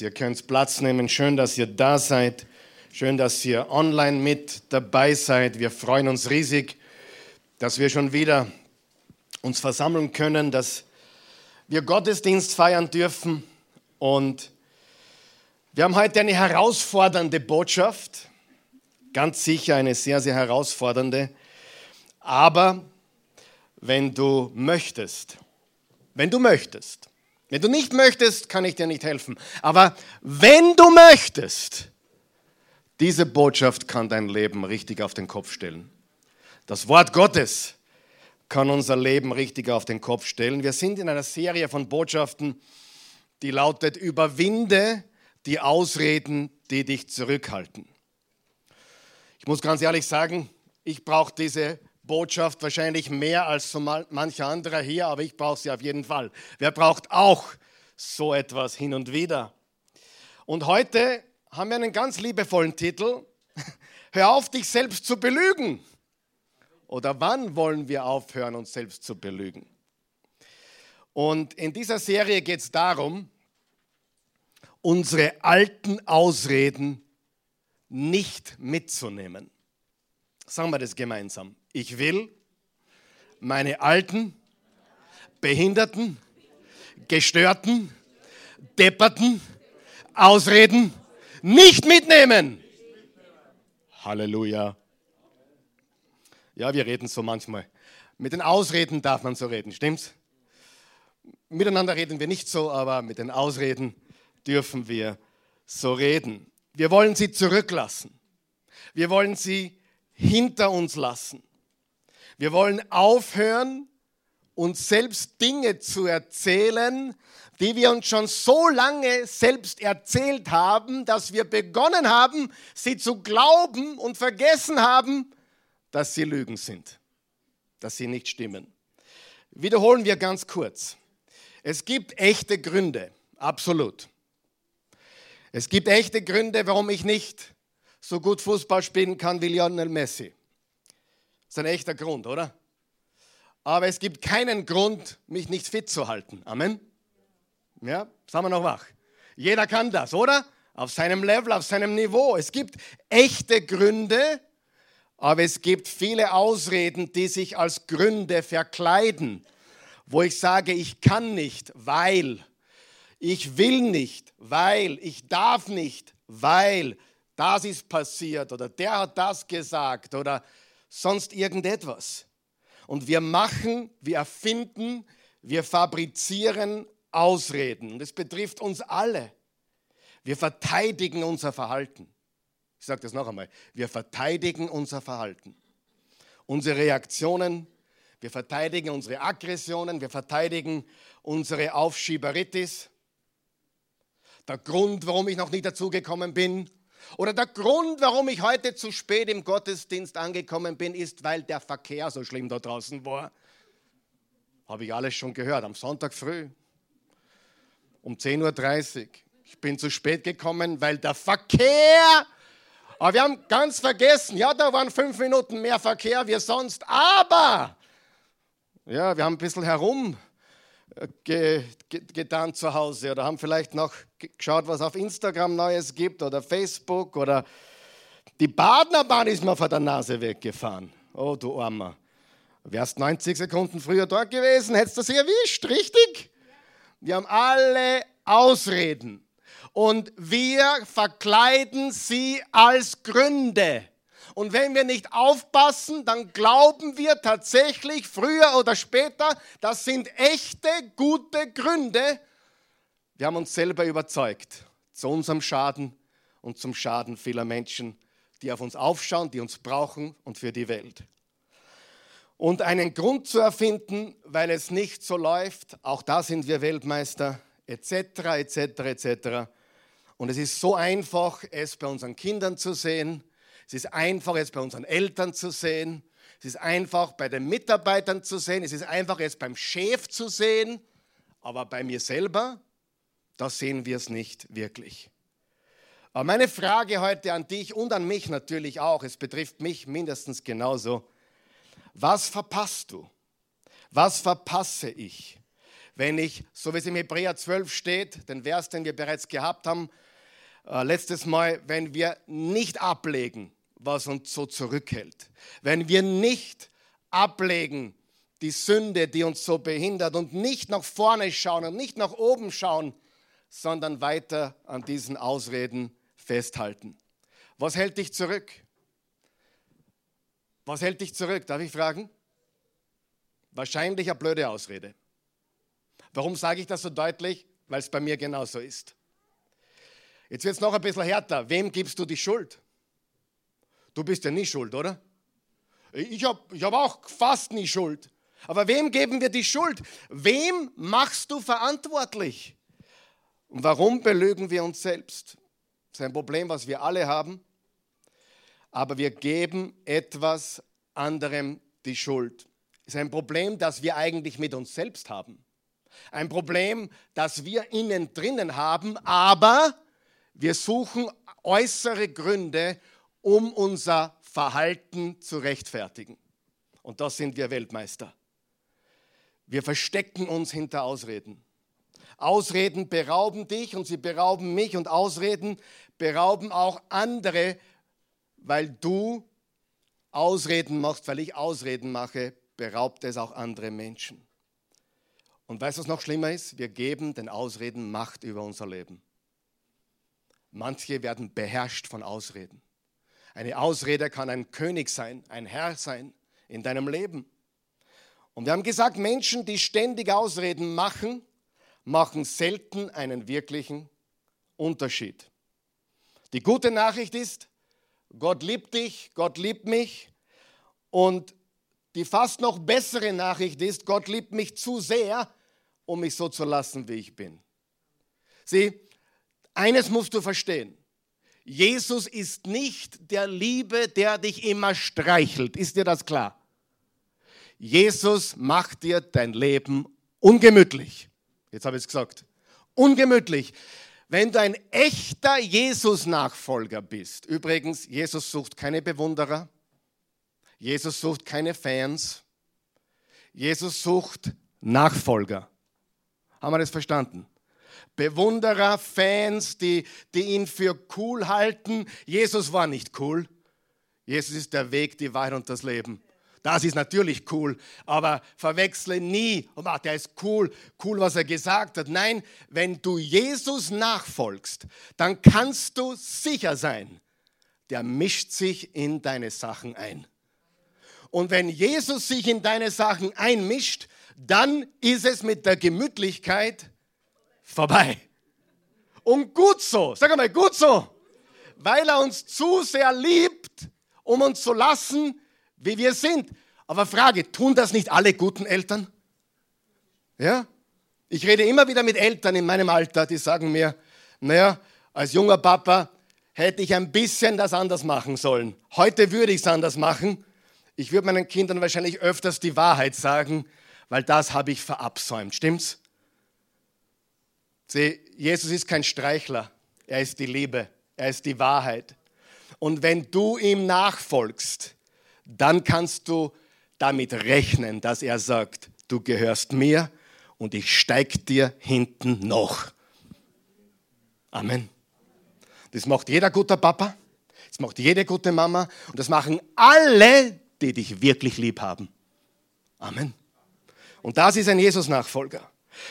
Ihr könnt Platz nehmen. Schön, dass ihr da seid. Schön, dass ihr online mit dabei seid. Wir freuen uns riesig, dass wir schon wieder uns versammeln können, dass wir Gottesdienst feiern dürfen. Und wir haben heute eine herausfordernde Botschaft. Ganz sicher eine sehr, sehr herausfordernde. Aber wenn du möchtest, wenn du möchtest, wenn du nicht möchtest, kann ich dir nicht helfen. Aber wenn du möchtest, diese Botschaft kann dein Leben richtig auf den Kopf stellen. Das Wort Gottes kann unser Leben richtig auf den Kopf stellen. Wir sind in einer Serie von Botschaften, die lautet, überwinde die Ausreden, die dich zurückhalten. Ich muss ganz ehrlich sagen, ich brauche diese Botschaft wahrscheinlich mehr als so mancher anderer hier, aber ich brauche sie auf jeden Fall. Wer braucht auch so etwas hin und wieder? Und heute haben wir einen ganz liebevollen Titel. Hör auf, dich selbst zu belügen. Oder wann wollen wir aufhören, uns selbst zu belügen? Und in dieser Serie geht es darum, unsere alten Ausreden nicht mitzunehmen. Sagen wir das gemeinsam. Ich will meine alten, behinderten, gestörten, depperten Ausreden nicht mitnehmen. Halleluja. Ja, wir reden so manchmal. Mit den Ausreden darf man so reden, stimmt's? Miteinander reden wir nicht so, aber mit den Ausreden dürfen wir so reden. Wir wollen sie zurücklassen. Wir wollen sie hinter uns lassen. Wir wollen aufhören, uns selbst Dinge zu erzählen, die wir uns schon so lange selbst erzählt haben, dass wir begonnen haben, sie zu glauben und vergessen haben, dass sie Lügen sind, dass sie nicht stimmen. Wiederholen wir ganz kurz. Es gibt echte Gründe, absolut. Es gibt echte Gründe, warum ich nicht so gut Fußball spielen kann wie Lionel Messi. Das ist ein echter Grund, oder? Aber es gibt keinen Grund, mich nicht fit zu halten. Amen. Ja, sagen wir noch wach. Jeder kann das, oder? Auf seinem Level, auf seinem Niveau. Es gibt echte Gründe, aber es gibt viele Ausreden, die sich als Gründe verkleiden, wo ich sage, ich kann nicht, weil, ich will nicht, weil, ich darf nicht, weil, das ist passiert oder der hat das gesagt oder sonst irgendetwas. Und wir machen, wir erfinden, wir fabrizieren Ausreden. Und es betrifft uns alle. Wir verteidigen unser Verhalten. Ich sage das noch einmal. Wir verteidigen unser Verhalten. Unsere Reaktionen, wir verteidigen unsere Aggressionen, wir verteidigen unsere Aufschieberitis. Der Grund, warum ich noch nie dazugekommen bin, oder der Grund, warum ich heute zu spät im Gottesdienst angekommen bin, ist, weil der Verkehr so schlimm da draußen war. Habe ich alles schon gehört, am Sonntag früh um 10.30 Uhr. Ich bin zu spät gekommen, weil der Verkehr, aber wir haben ganz vergessen, ja, da waren fünf Minuten mehr Verkehr wie sonst, aber, ja, wir haben ein bisschen herum getan zu Hause oder haben vielleicht noch geschaut, was auf Instagram Neues gibt oder Facebook oder die Badnerbahn ist mir vor der Nase weggefahren. Oh, du Armer. Wärst 90 Sekunden früher dort gewesen, hättest du sie erwischt, richtig? Wir haben alle Ausreden und wir verkleiden sie als Gründe. Und wenn wir nicht aufpassen, dann glauben wir tatsächlich früher oder später, das sind echte, gute Gründe. Wir haben uns selber überzeugt, zu unserem Schaden und zum Schaden vieler Menschen, die auf uns aufschauen, die uns brauchen und für die Welt. Und einen Grund zu erfinden, weil es nicht so läuft, auch da sind wir Weltmeister, etc., etc., etc. Und es ist so einfach, es bei unseren Kindern zu sehen, es ist einfach, es bei unseren Eltern zu sehen. Es ist einfach, bei den Mitarbeitern zu sehen. Es ist einfach, es beim Chef zu sehen. Aber bei mir selber, da sehen wir es nicht wirklich. Aber meine Frage heute an dich und an mich natürlich auch, es betrifft mich mindestens genauso. Was verpasst du? Was verpasse ich? wenn ich, so wie es im Hebräer 12 steht, den Vers, den wir bereits gehabt haben, äh, letztes Mal, wenn wir nicht ablegen, was uns so zurückhält, wenn wir nicht ablegen die Sünde, die uns so behindert und nicht nach vorne schauen und nicht nach oben schauen, sondern weiter an diesen Ausreden festhalten. Was hält dich zurück? Was hält dich zurück? Darf ich fragen? Wahrscheinlich eine blöde Ausrede. Warum sage ich das so deutlich? Weil es bei mir genauso ist. Jetzt wird es noch ein bisschen härter. Wem gibst du die Schuld? Du bist ja nie schuld, oder? Ich habe ich hab auch fast nie Schuld. Aber wem geben wir die Schuld? Wem machst du verantwortlich? Und warum belügen wir uns selbst? Das ist ein Problem, was wir alle haben. Aber wir geben etwas anderem die Schuld. Das ist ein Problem, das wir eigentlich mit uns selbst haben. Ein Problem, das wir innen drinnen haben, aber wir suchen äußere Gründe, um unser Verhalten zu rechtfertigen. Und da sind wir Weltmeister. Wir verstecken uns hinter Ausreden. Ausreden berauben dich und sie berauben mich und Ausreden berauben auch andere, weil du Ausreden machst, weil ich Ausreden mache, beraubt es auch andere Menschen. Und weißt du, was noch schlimmer ist? Wir geben den Ausreden Macht über unser Leben. Manche werden beherrscht von Ausreden. Eine Ausrede kann ein König sein, ein Herr sein in deinem Leben. Und wir haben gesagt, Menschen, die ständig Ausreden machen, machen selten einen wirklichen Unterschied. Die gute Nachricht ist, Gott liebt dich, Gott liebt mich. Und die fast noch bessere Nachricht ist, Gott liebt mich zu sehr, um mich so zu lassen, wie ich bin. Sieh, eines musst du verstehen. Jesus ist nicht der Liebe, der dich immer streichelt. Ist dir das klar? Jesus macht dir dein Leben ungemütlich. Jetzt habe ich es gesagt. Ungemütlich. Wenn du ein echter Jesus-Nachfolger bist, übrigens, Jesus sucht keine Bewunderer, Jesus sucht keine Fans, Jesus sucht Nachfolger. Haben wir das verstanden? Bewunderer, Fans, die, die ihn für cool halten. Jesus war nicht cool. Jesus ist der Weg, die Wahrheit und das Leben. Das ist natürlich cool, aber verwechsle nie, oh, der ist cool, cool, was er gesagt hat. Nein, wenn du Jesus nachfolgst, dann kannst du sicher sein, der mischt sich in deine Sachen ein. Und wenn Jesus sich in deine Sachen einmischt, dann ist es mit der Gemütlichkeit vorbei. Und gut so, sag mal, gut so, weil er uns zu sehr liebt, um uns zu lassen, wie wir sind. Aber Frage, tun das nicht alle guten Eltern? Ja? Ich rede immer wieder mit Eltern in meinem Alter, die sagen mir, naja, als junger Papa hätte ich ein bisschen das anders machen sollen. Heute würde ich es anders machen. Ich würde meinen Kindern wahrscheinlich öfters die Wahrheit sagen, weil das habe ich verabsäumt. Stimmt's? Sieh, Jesus ist kein Streichler. Er ist die Liebe. Er ist die Wahrheit. Und wenn du ihm nachfolgst, dann kannst du damit rechnen, dass er sagt, du gehörst mir und ich steig dir hinten noch. Amen. Das macht jeder gute Papa, das macht jede gute Mama und das machen alle, die dich wirklich lieb haben. Amen. Und das ist ein Jesus-Nachfolger.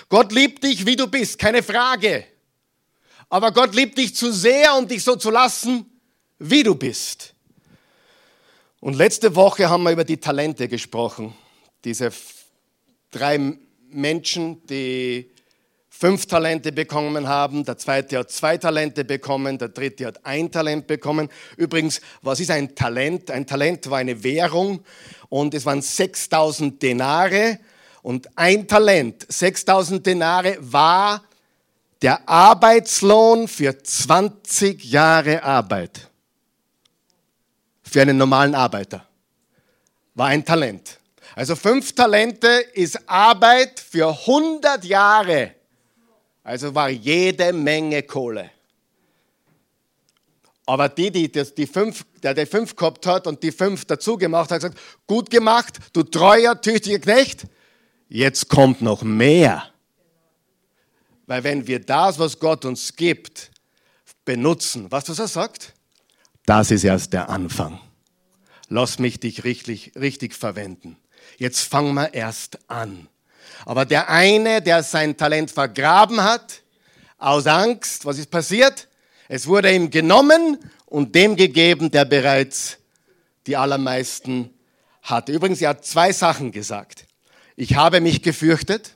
Gott liebt dich, wie du bist, keine Frage. Aber Gott liebt dich zu sehr, um dich so zu lassen, wie du bist. Und letzte Woche haben wir über die Talente gesprochen. Diese drei Menschen, die fünf Talente bekommen haben, der zweite hat zwei Talente bekommen, der dritte hat ein Talent bekommen. Übrigens, was ist ein Talent? Ein Talent war eine Währung und es waren 6000 Denare und ein Talent, 6000 Denare war der Arbeitslohn für 20 Jahre Arbeit für einen normalen Arbeiter. War ein Talent. Also fünf Talente ist Arbeit für 100 Jahre. Also war jede Menge Kohle. Aber die, die, die fünf, der die fünf gehabt hat und die fünf dazu gemacht hat, gesagt, gut gemacht, du treuer, tüchtiger Knecht, jetzt kommt noch mehr. Weil wenn wir das, was Gott uns gibt, benutzen, was das er sagt, das ist erst der Anfang. Lass mich dich richtig, richtig verwenden. Jetzt fangen wir erst an. Aber der eine, der sein Talent vergraben hat, aus Angst, was ist passiert? Es wurde ihm genommen und dem gegeben, der bereits die allermeisten hatte. Übrigens, er hat zwei Sachen gesagt. Ich habe mich gefürchtet.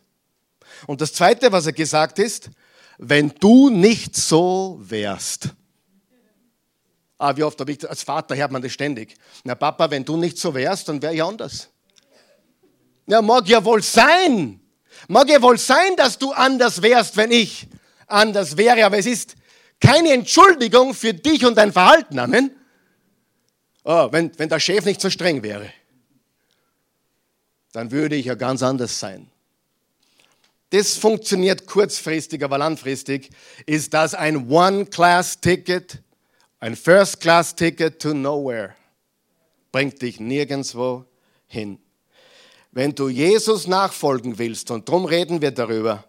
Und das Zweite, was er gesagt ist, wenn du nicht so wärst. Ah, wie oft habe ich, als Vater hört man das ständig. Na Papa, wenn du nicht so wärst, dann wäre ich anders. Ja, mag ja wohl sein. Mag ja wohl sein, dass du anders wärst, wenn ich anders wäre, aber es ist keine Entschuldigung für dich und dein Verhalten. Amen. Oh, wenn, wenn der Chef nicht so streng wäre, dann würde ich ja ganz anders sein. Das funktioniert kurzfristig, aber langfristig ist das ein One-Class-Ticket, ein First-Class-Ticket to nowhere. Bringt dich nirgendwo hin. Wenn du Jesus nachfolgen willst, und darum reden wir darüber,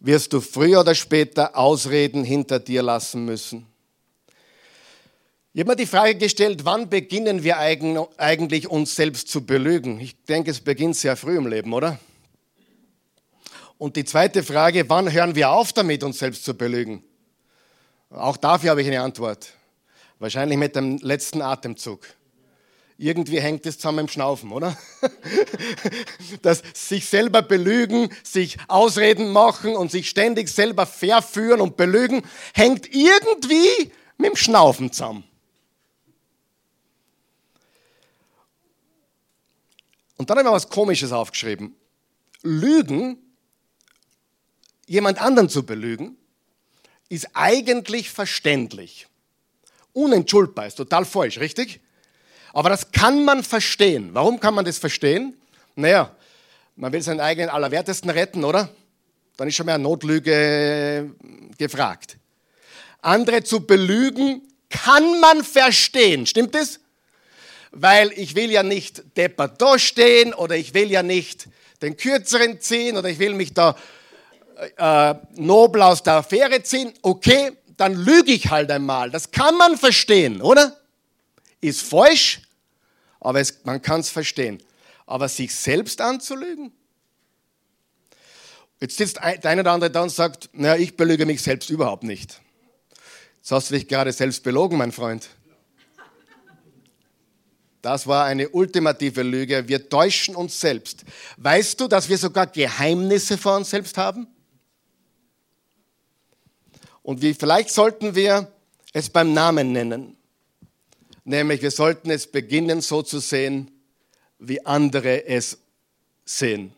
wirst du früher oder später Ausreden hinter dir lassen müssen. Ich habe mir die Frage gestellt, wann beginnen wir eigentlich uns selbst zu belügen? Ich denke, es beginnt sehr früh im Leben, oder? Und die zweite Frage, wann hören wir auf damit, uns selbst zu belügen? Auch dafür habe ich eine Antwort. Wahrscheinlich mit dem letzten Atemzug. Irgendwie hängt es zusammen im Schnaufen, oder? Das sich selber belügen, sich Ausreden machen und sich ständig selber verführen und belügen, hängt irgendwie mit dem Schnaufen zusammen. Und dann habe ich mal was Komisches aufgeschrieben. Lügen jemand anderen zu belügen, ist eigentlich verständlich. Unentschuldbar ist total falsch, richtig? Aber das kann man verstehen. Warum kann man das verstehen? Naja, man will seinen eigenen Allerwertesten retten, oder? Dann ist schon mal eine Notlüge gefragt. Andere zu belügen, kann man verstehen. Stimmt das? Weil ich will ja nicht deppert stehen oder ich will ja nicht den Kürzeren ziehen oder ich will mich da äh, nobel aus der Affäre ziehen, okay, dann lüge ich halt einmal. Das kann man verstehen, oder? Ist falsch, aber es, man kann es verstehen. Aber sich selbst anzulügen? Jetzt sitzt der eine oder andere da und sagt, naja, ich belüge mich selbst überhaupt nicht. Jetzt hast du dich gerade selbst belogen, mein Freund. Das war eine ultimative Lüge. Wir täuschen uns selbst. Weißt du, dass wir sogar Geheimnisse vor uns selbst haben? Und wie, vielleicht sollten wir es beim Namen nennen. Nämlich, wir sollten es beginnen so zu sehen, wie andere es sehen.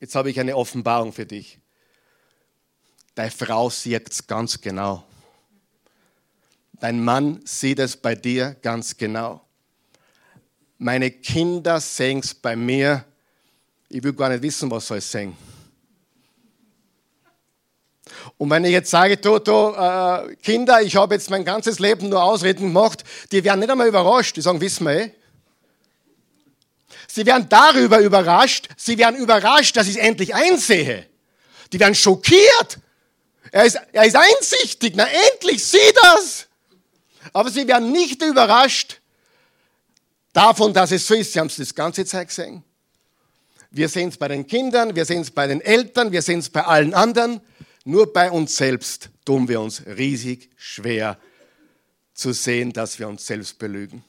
Jetzt habe ich eine Offenbarung für dich. Deine Frau sieht es ganz genau. Dein Mann sieht es bei dir ganz genau. Meine Kinder sehen es bei mir. Ich will gar nicht wissen, was soll sehen. Und wenn ich jetzt sage, Toto, äh, Kinder, ich habe jetzt mein ganzes Leben nur Ausreden gemacht, die werden nicht einmal überrascht. Die sagen, wissen wir eh. Sie werden darüber überrascht, sie werden überrascht, dass ich es endlich einsehe. Die werden schockiert. Er ist, er ist einsichtig, na endlich, sieh das. Aber sie werden nicht überrascht davon, dass es so ist. Sie haben es das ganze Zeit gesehen. Wir sehen es bei den Kindern, wir sehen es bei den Eltern, wir sehen es bei allen anderen. Nur bei uns selbst tun wir uns riesig schwer zu sehen, dass wir uns selbst belügen,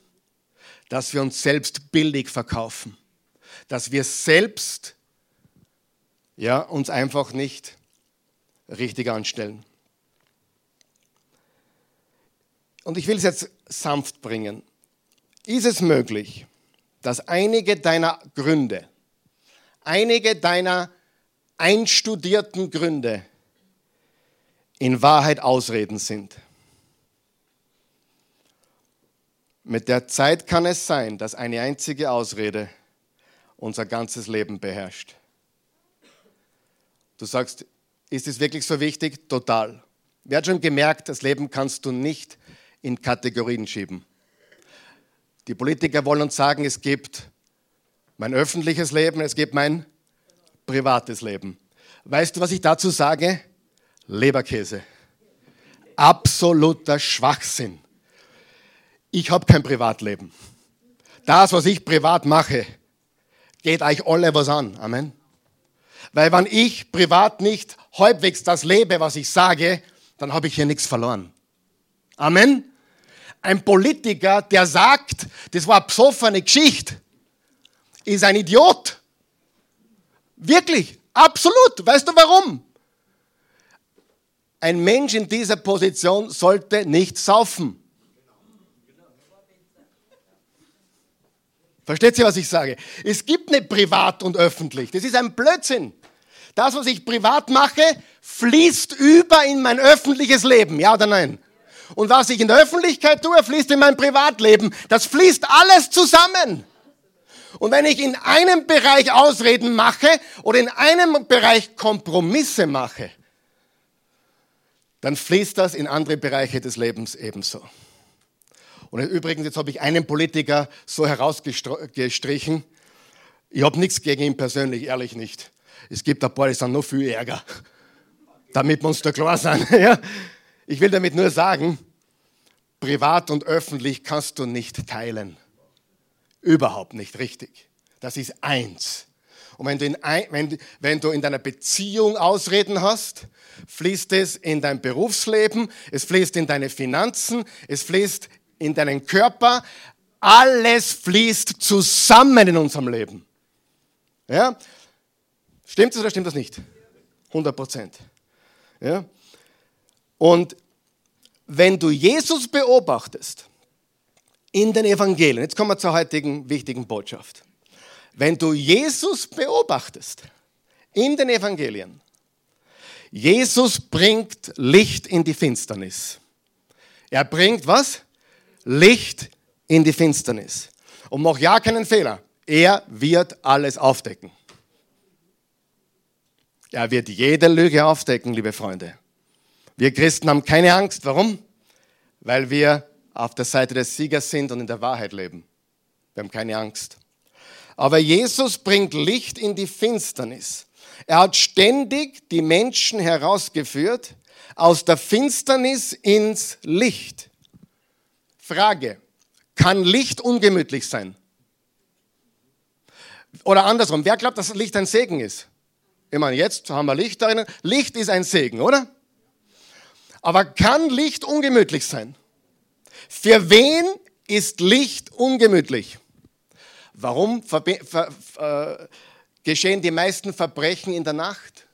dass wir uns selbst billig verkaufen, dass wir selbst ja, uns einfach nicht richtig anstellen. Und ich will es jetzt sanft bringen. Ist es möglich, dass einige deiner Gründe, einige deiner einstudierten Gründe in Wahrheit Ausreden sind. Mit der Zeit kann es sein, dass eine einzige Ausrede unser ganzes Leben beherrscht. Du sagst, ist es wirklich so wichtig? Total. Wer hat schon gemerkt, das Leben kannst du nicht in Kategorien schieben. Die Politiker wollen uns sagen, es gibt mein öffentliches Leben, es gibt mein privates Leben. Weißt du, was ich dazu sage? Leberkäse. Absoluter Schwachsinn. Ich habe kein Privatleben. Das, was ich privat mache, geht euch alle was an. Amen. Weil wenn ich privat nicht halbwegs das lebe, was ich sage, dann habe ich hier nichts verloren. Amen. Ein Politiker, der sagt, das war eine psoffene Geschichte, ist ein Idiot. Wirklich, absolut. Weißt du warum? Ein Mensch in dieser Position sollte nicht saufen. Versteht ihr, was ich sage? Es gibt nicht privat und öffentlich. Das ist ein Blödsinn. Das, was ich privat mache, fließt über in mein öffentliches Leben. Ja oder nein? Und was ich in der Öffentlichkeit tue, fließt in mein Privatleben. Das fließt alles zusammen. Und wenn ich in einem Bereich Ausreden mache oder in einem Bereich Kompromisse mache, dann fließt das in andere Bereiche des Lebens ebenso. Und übrigens, jetzt habe ich einen Politiker so herausgestrichen. Ich habe nichts gegen ihn persönlich, ehrlich nicht. Es gibt ein paar, die sind noch viel ärger. Damit wir uns da klar sind. Ich will damit nur sagen, privat und öffentlich kannst du nicht teilen. Überhaupt nicht richtig. Das ist eins. Und wenn du, in, wenn, wenn du in deiner Beziehung Ausreden hast, fließt es in dein Berufsleben, es fließt in deine Finanzen, es fließt in deinen Körper. Alles fließt zusammen in unserem Leben. Ja? Stimmt das oder stimmt das nicht? 100 Prozent. Ja? Und wenn du Jesus beobachtest in den Evangelien, jetzt kommen wir zur heutigen wichtigen Botschaft. Wenn du Jesus beobachtest in den Evangelien, Jesus bringt Licht in die Finsternis. Er bringt was? Licht in die Finsternis. Und mach ja keinen Fehler. Er wird alles aufdecken. Er wird jede Lüge aufdecken, liebe Freunde. Wir Christen haben keine Angst. Warum? Weil wir auf der Seite des Siegers sind und in der Wahrheit leben. Wir haben keine Angst. Aber Jesus bringt Licht in die Finsternis. Er hat ständig die Menschen herausgeführt aus der Finsternis ins Licht. Frage, kann Licht ungemütlich sein? Oder andersrum, wer glaubt, dass Licht ein Segen ist? Ich meine, jetzt haben wir Licht darin. Licht ist ein Segen, oder? Aber kann Licht ungemütlich sein? Für wen ist Licht ungemütlich? Warum äh, geschehen die meisten Verbrechen in der Nacht?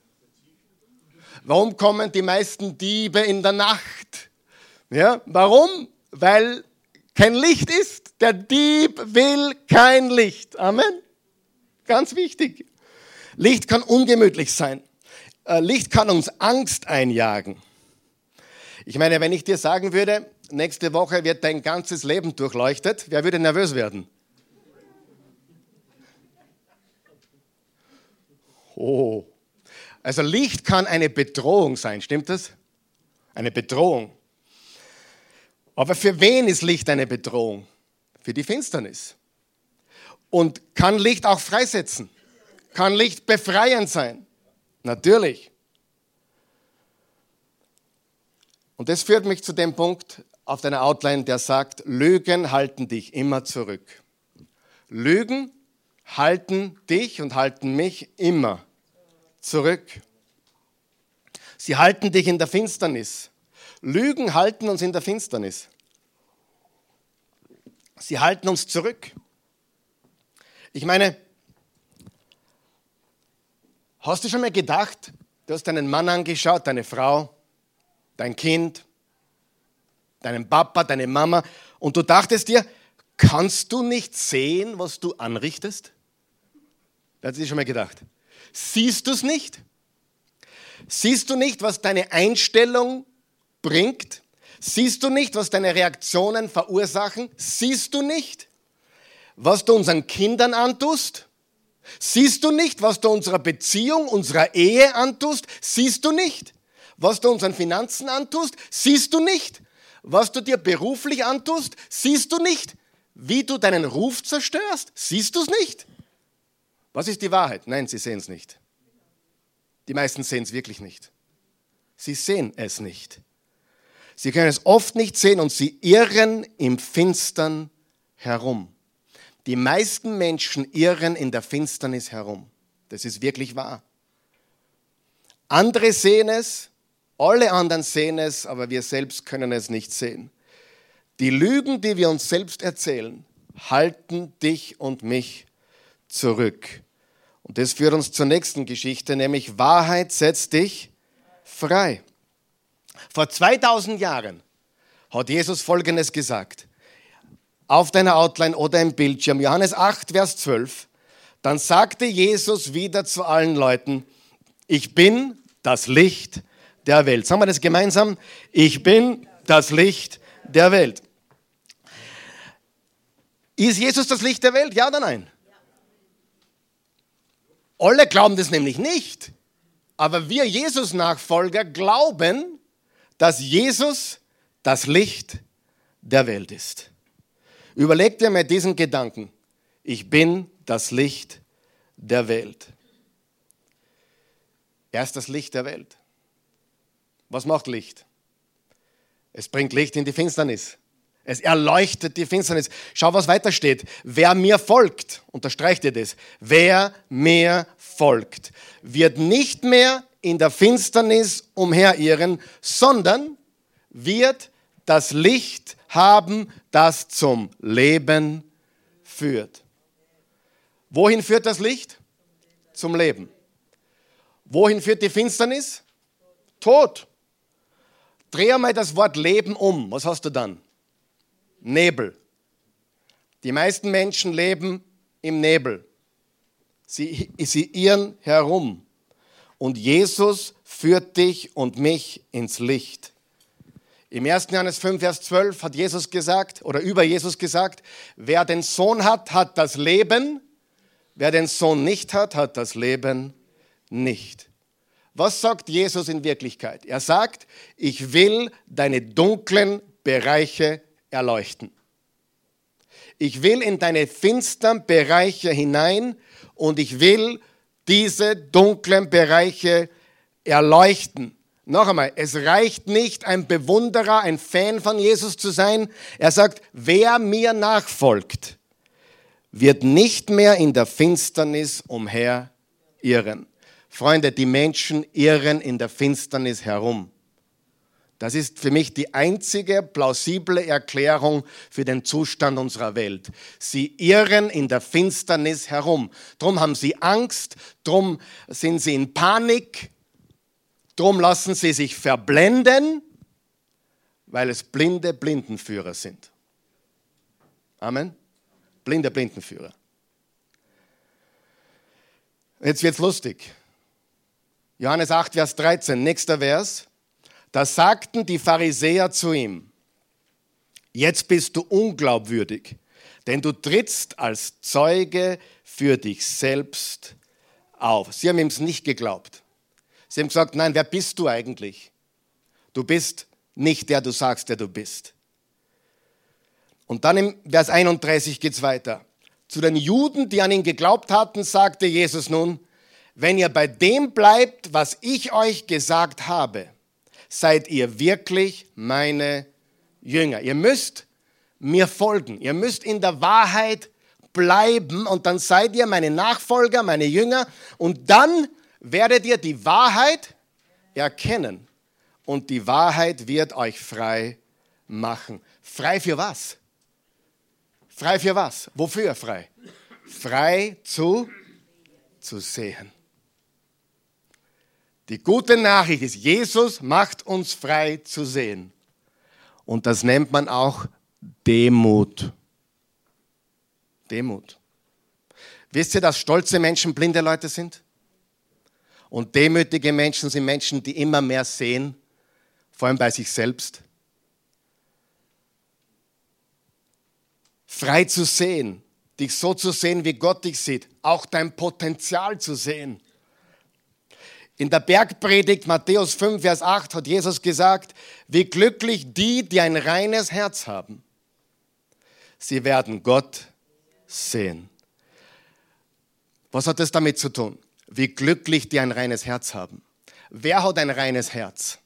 Warum kommen die meisten Diebe in der Nacht? Ja, warum? Weil kein Licht ist. Der Dieb will kein Licht. Amen. Ganz wichtig. Licht kann ungemütlich sein. Äh, Licht kann uns Angst einjagen. Ich meine, wenn ich dir sagen würde, nächste Woche wird dein ganzes Leben durchleuchtet, wer würde nervös werden? Oh. Also Licht kann eine Bedrohung sein, stimmt das? Eine Bedrohung. Aber für wen ist Licht eine Bedrohung? Für die Finsternis. Und kann Licht auch freisetzen? Kann Licht befreiend sein? Natürlich. Und das führt mich zu dem Punkt auf deiner Outline, der sagt, Lügen halten dich immer zurück. Lügen halten dich und halten mich immer zurück. Sie halten dich in der Finsternis. Lügen halten uns in der Finsternis. Sie halten uns zurück. Ich meine, hast du schon mal gedacht, du hast deinen Mann angeschaut, deine Frau, dein Kind, deinen Papa, deine Mama und du dachtest dir, kannst du nicht sehen, was du anrichtest? Das hat sich schon mal gedacht. Siehst du es nicht? Siehst du nicht, was deine Einstellung bringt? Siehst du nicht, was deine Reaktionen verursachen? Siehst du nicht, was du unseren Kindern antust? Siehst du nicht, was du unserer Beziehung, unserer Ehe antust? Siehst du nicht, was du unseren Finanzen antust? Siehst du nicht, was du dir beruflich antust? Siehst du nicht, wie du deinen Ruf zerstörst? Siehst du es nicht? Was ist die Wahrheit? Nein, sie sehen es nicht. Die meisten sehen es wirklich nicht. Sie sehen es nicht. Sie können es oft nicht sehen und sie irren im Finstern herum. Die meisten Menschen irren in der Finsternis herum. Das ist wirklich wahr. Andere sehen es, alle anderen sehen es, aber wir selbst können es nicht sehen. Die Lügen, die wir uns selbst erzählen, halten dich und mich zurück. Und das führt uns zur nächsten Geschichte, nämlich Wahrheit setzt dich frei. Vor 2000 Jahren hat Jesus Folgendes gesagt. Auf deiner Outline oder im Bildschirm, Johannes 8, Vers 12. Dann sagte Jesus wieder zu allen Leuten, ich bin das Licht der Welt. Sagen wir das gemeinsam? Ich bin das Licht der Welt. Ist Jesus das Licht der Welt? Ja oder nein? Alle glauben das nämlich nicht. Aber wir Jesus-Nachfolger glauben, dass Jesus das Licht der Welt ist. Überleg dir mal diesen Gedanken. Ich bin das Licht der Welt. Er ist das Licht der Welt. Was macht Licht? Es bringt Licht in die Finsternis. Es erleuchtet die Finsternis. Schau, was weiter steht. Wer mir folgt, unterstreicht ihr das, wer mir folgt, wird nicht mehr in der Finsternis umherirren, sondern wird das Licht haben, das zum Leben führt. Wohin führt das Licht? Zum Leben. Wohin führt die Finsternis? Tod. Dreh einmal das Wort Leben um. Was hast du dann? Nebel. Die meisten Menschen leben im Nebel. Sie, sie irren herum. Und Jesus führt dich und mich ins Licht. Im 1. Johannes 5, Vers 12 hat Jesus gesagt, oder über Jesus gesagt, wer den Sohn hat, hat das Leben. Wer den Sohn nicht hat, hat das Leben nicht. Was sagt Jesus in Wirklichkeit? Er sagt, ich will deine dunklen Bereiche erleuchten. Ich will in deine finstern Bereiche hinein und ich will diese dunklen Bereiche erleuchten. Noch einmal, es reicht nicht, ein Bewunderer, ein Fan von Jesus zu sein. Er sagt, wer mir nachfolgt, wird nicht mehr in der Finsternis umherirren. Freunde, die Menschen irren in der Finsternis herum. Das ist für mich die einzige plausible Erklärung für den Zustand unserer Welt. Sie irren in der Finsternis herum. Drum haben sie Angst, drum sind sie in Panik, drum lassen sie sich verblenden, weil es blinde Blindenführer sind. Amen. Blinde Blindenführer. Jetzt wird's lustig. Johannes 8, Vers 13, nächster Vers. Da sagten die Pharisäer zu ihm, jetzt bist du unglaubwürdig, denn du trittst als Zeuge für dich selbst auf. Sie haben ihm es nicht geglaubt. Sie haben gesagt, nein, wer bist du eigentlich? Du bist nicht der du sagst, der du bist. Und dann im Vers 31 geht es weiter. Zu den Juden, die an ihn geglaubt hatten, sagte Jesus nun, wenn ihr bei dem bleibt, was ich euch gesagt habe, seid ihr wirklich meine Jünger. Ihr müsst mir folgen. Ihr müsst in der Wahrheit bleiben und dann seid ihr meine Nachfolger, meine Jünger und dann werdet ihr die Wahrheit erkennen und die Wahrheit wird euch frei machen. Frei für was? Frei für was? Wofür frei? Frei zu, zu sehen. Die gute Nachricht ist, Jesus macht uns frei zu sehen. Und das nennt man auch Demut. Demut. Wisst ihr, dass stolze Menschen blinde Leute sind? Und demütige Menschen sind Menschen, die immer mehr sehen, vor allem bei sich selbst. Frei zu sehen, dich so zu sehen, wie Gott dich sieht, auch dein Potenzial zu sehen in der Bergpredigt Matthäus 5, Vers 8 hat Jesus gesagt, wie glücklich die, die ein reines Herz haben. Sie werden Gott sehen. Was hat das damit zu tun? wie glücklich die ein reines Herz haben. Wer hat ein reines Herz?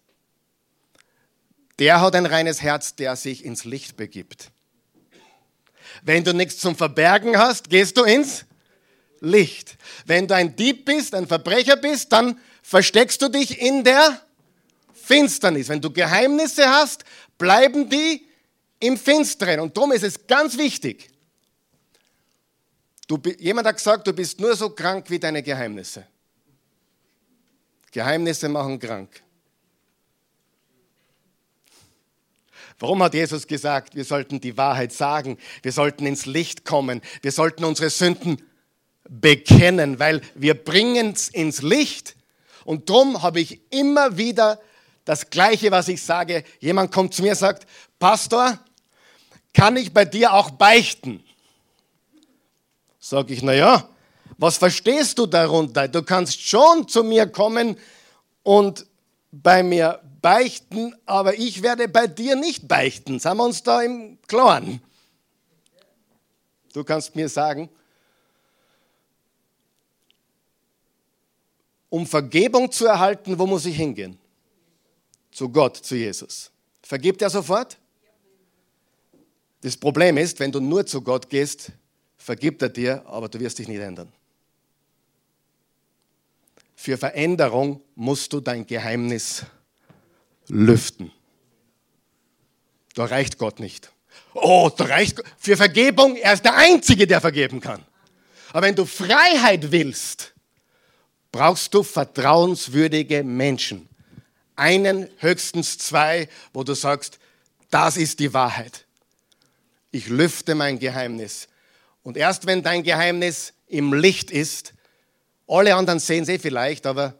Der hat ein reines Herz, der sich ins Licht begibt. Wenn du nichts zum Verbergen hast, gehst du ins Licht. Wenn du ein Dieb bist, ein Verbrecher bist, dann versteckst du dich in der Finsternis. Wenn du Geheimnisse hast, bleiben die im Finsteren. Und darum ist es ganz wichtig. Du, jemand hat gesagt, du bist nur so krank wie deine Geheimnisse. Geheimnisse machen krank. Warum hat Jesus gesagt, wir sollten die Wahrheit sagen, wir sollten ins Licht kommen, wir sollten unsere Sünden bekennen, weil wir bringen es ins Licht. Und darum habe ich immer wieder das Gleiche, was ich sage. Jemand kommt zu mir und sagt, Pastor, kann ich bei dir auch beichten? Sag ich, na ja, was verstehst du darunter? Du kannst schon zu mir kommen und bei mir beichten, aber ich werde bei dir nicht beichten. Sind wir uns da im Klaren? Du kannst mir sagen, um Vergebung zu erhalten, wo muss ich hingehen? Zu Gott, zu Jesus. Vergibt er sofort? Das Problem ist, wenn du nur zu Gott gehst, vergibt er dir, aber du wirst dich nicht ändern. Für Veränderung musst du dein Geheimnis lüften. Da reicht Gott nicht. Oh, da reicht für Vergebung, er ist der Einzige, der vergeben kann. Aber wenn du Freiheit willst, brauchst du vertrauenswürdige Menschen. Einen, höchstens zwei, wo du sagst, das ist die Wahrheit. Ich lüfte mein Geheimnis. Und erst wenn dein Geheimnis im Licht ist, alle anderen sehen sie vielleicht, aber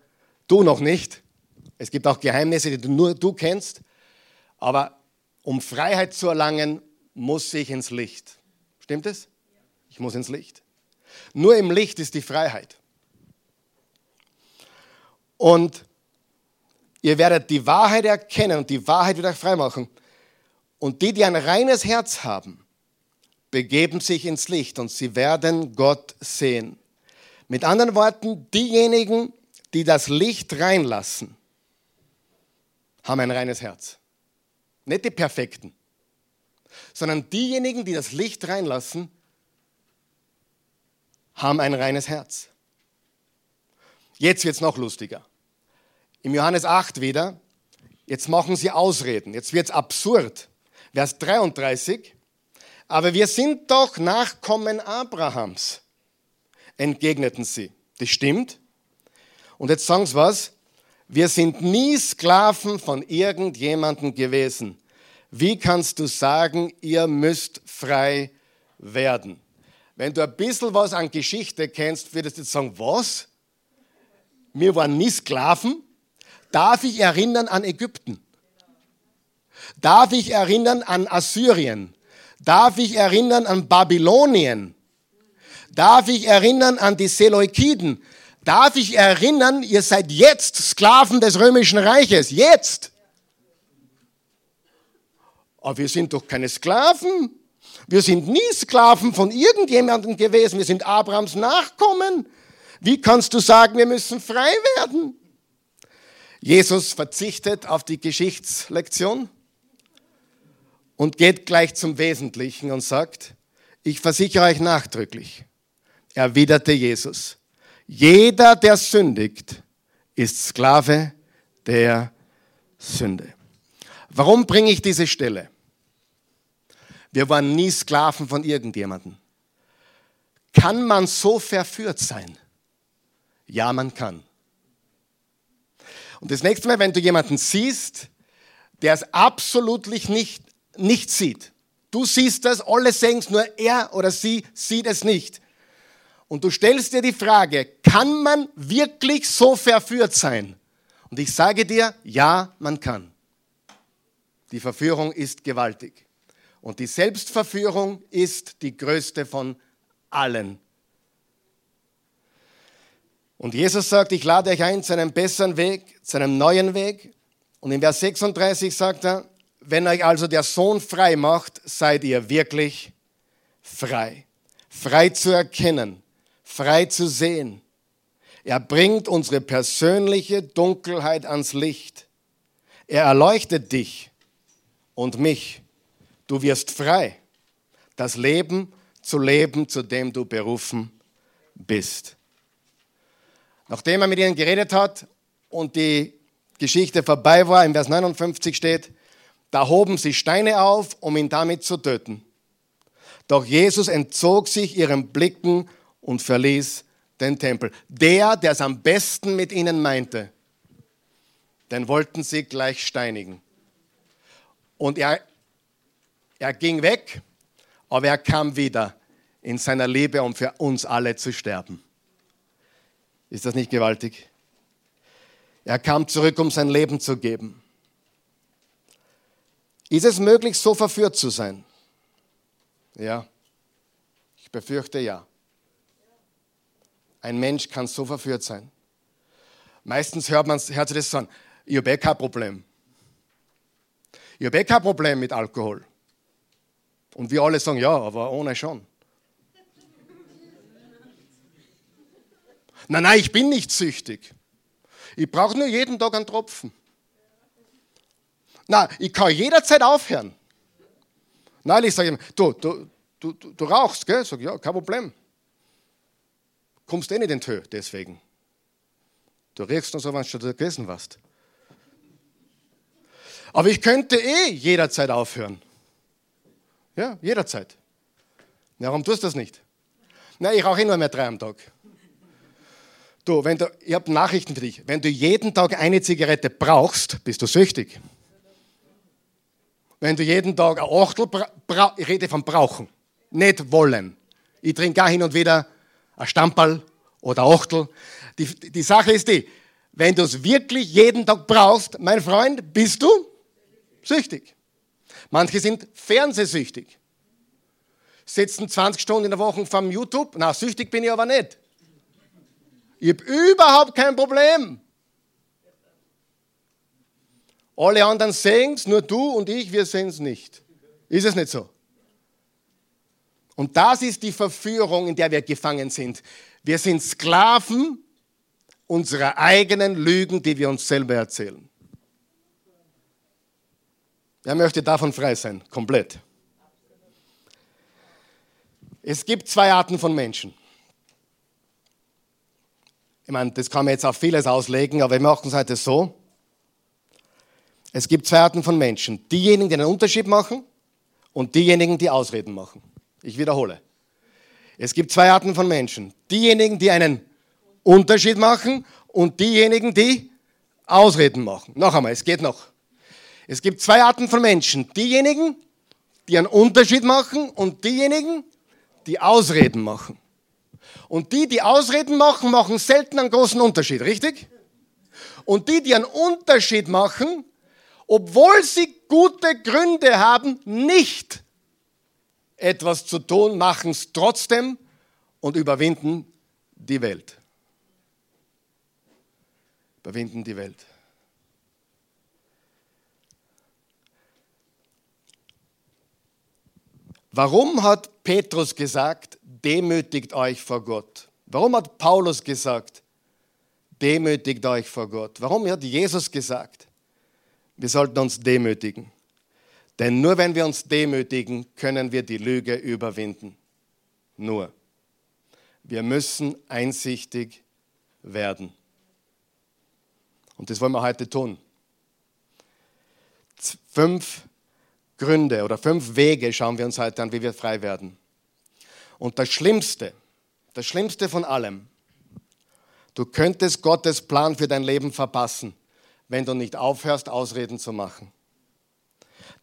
du noch nicht. Es gibt auch Geheimnisse, die nur du kennst. Aber um Freiheit zu erlangen, muss ich ins Licht. Stimmt es? Ich muss ins Licht. Nur im Licht ist die Freiheit. Und ihr werdet die Wahrheit erkennen und die Wahrheit wieder frei machen. Und die, die ein reines Herz haben, begeben sich ins Licht und sie werden Gott sehen. Mit anderen Worten, diejenigen, die das Licht reinlassen, haben ein reines Herz. Nicht die Perfekten, sondern diejenigen, die das Licht reinlassen, haben ein reines Herz. Jetzt wird es noch lustiger. Im Johannes 8 wieder, jetzt machen sie Ausreden, jetzt wird es absurd. Vers 33, aber wir sind doch Nachkommen Abrahams, entgegneten sie. Das stimmt. Und jetzt sagen sie was. Wir sind nie Sklaven von irgendjemandem gewesen. Wie kannst du sagen, ihr müsst frei werden? Wenn du ein bisschen was an Geschichte kennst, würdest du sagen, was? Wir waren nie Sklaven. Darf ich erinnern an Ägypten? Darf ich erinnern an Assyrien? Darf ich erinnern an Babylonien? Darf ich erinnern an die Seleukiden? Darf ich erinnern, ihr seid jetzt Sklaven des römischen Reiches, jetzt. Aber wir sind doch keine Sklaven. Wir sind nie Sklaven von irgendjemandem gewesen. Wir sind Abrahams Nachkommen. Wie kannst du sagen, wir müssen frei werden? Jesus verzichtet auf die Geschichtslektion und geht gleich zum Wesentlichen und sagt, ich versichere euch nachdrücklich, erwiderte Jesus, jeder, der sündigt, ist Sklave der Sünde. Warum bringe ich diese Stelle? Wir waren nie Sklaven von irgendjemandem. Kann man so verführt sein? Ja, man kann. Und das nächste Mal, wenn du jemanden siehst, der es absolut nicht nicht sieht. Du siehst das, alle sehen es, nur er oder sie sieht es nicht. Und du stellst dir die Frage, kann man wirklich so verführt sein? Und ich sage dir, ja, man kann. Die Verführung ist gewaltig. Und die Selbstverführung ist die größte von allen. Und Jesus sagt, ich lade euch ein zu einem besseren Weg, zu einem neuen Weg. Und in Vers 36 sagt er, wenn euch also der Sohn frei macht, seid ihr wirklich frei. Frei zu erkennen, frei zu sehen. Er bringt unsere persönliche Dunkelheit ans Licht. Er erleuchtet dich und mich. Du wirst frei, das Leben zu leben, zu dem du berufen bist. Nachdem er mit ihnen geredet hat und die Geschichte vorbei war, im Vers 59 steht, da hoben sie Steine auf, um ihn damit zu töten. Doch Jesus entzog sich ihren Blicken und verließ den Tempel. Der, der es am besten mit ihnen meinte, den wollten sie gleich steinigen. Und er, er ging weg, aber er kam wieder in seiner Liebe, um für uns alle zu sterben. Ist das nicht gewaltig? Er kam zurück, um sein Leben zu geben. Ist es möglich, so verführt zu sein? Ja, ich befürchte ja. Ein Mensch kann so verführt sein. Meistens hört, man, hört sich das so an, ich habe eh kein Problem. Ich habe eh kein Problem mit Alkohol. Und wir alle sagen, ja, aber ohne schon. Nein, nein, ich bin nicht süchtig. Ich brauche nur jeden Tag einen Tropfen. Na, ich kann jederzeit aufhören. Nein, ich sage du, du, du, du rauchst, gell? Sag ja, kein Problem. Kommst eh nicht in die Höhe deswegen. Du riechst nur so, wenn du gegessen warst. Aber ich könnte eh jederzeit aufhören. Ja, jederzeit. Warum tust du das nicht? Nein, ich rauche eh nur mehr drei am Tag. Du, wenn du, ich habe Nachrichten für dich. Wenn du jeden Tag eine Zigarette brauchst, bist du süchtig. Wenn du jeden Tag ein Achtel brauchst, ich rede von brauchen, nicht wollen. Ich trinke auch hin und wieder ein Stamperl oder ein Achtel. Die, die Sache ist die, wenn du es wirklich jeden Tag brauchst, mein Freund, bist du süchtig. Manche sind fernsehsüchtig. Sitzen 20 Stunden in der Woche vom YouTube. Na, süchtig bin ich aber nicht. Ich habe überhaupt kein Problem. Alle anderen sehen es, nur du und ich, wir sehen es nicht. Ist es nicht so? Und das ist die Verführung, in der wir gefangen sind. Wir sind Sklaven unserer eigenen Lügen, die wir uns selber erzählen. Wer möchte davon frei sein? Komplett. Es gibt zwei Arten von Menschen. Ich meine, das kann man jetzt auf vieles auslegen, aber wir machen es heute so. Es gibt zwei Arten von Menschen. Diejenigen, die einen Unterschied machen und diejenigen, die Ausreden machen. Ich wiederhole. Es gibt zwei Arten von Menschen. Diejenigen, die einen Unterschied machen und diejenigen, die Ausreden machen. Noch einmal, es geht noch. Es gibt zwei Arten von Menschen. Diejenigen, die einen Unterschied machen und diejenigen, die Ausreden machen. Und die, die Ausreden machen, machen selten einen großen Unterschied, richtig? Und die, die einen Unterschied machen, obwohl sie gute Gründe haben, nicht etwas zu tun, machen es trotzdem und überwinden die Welt. Überwinden die Welt. Warum hat Petrus gesagt, demütigt euch vor Gott? Warum hat Paulus gesagt, demütigt euch vor Gott? Warum hat Jesus gesagt, wir sollten uns demütigen? Denn nur wenn wir uns demütigen, können wir die Lüge überwinden. Nur. Wir müssen einsichtig werden. Und das wollen wir heute tun. Fünf Gründe oder fünf Wege schauen wir uns heute an, wie wir frei werden. Und das Schlimmste, das Schlimmste von allem, du könntest Gottes Plan für dein Leben verpassen, wenn du nicht aufhörst, Ausreden zu machen.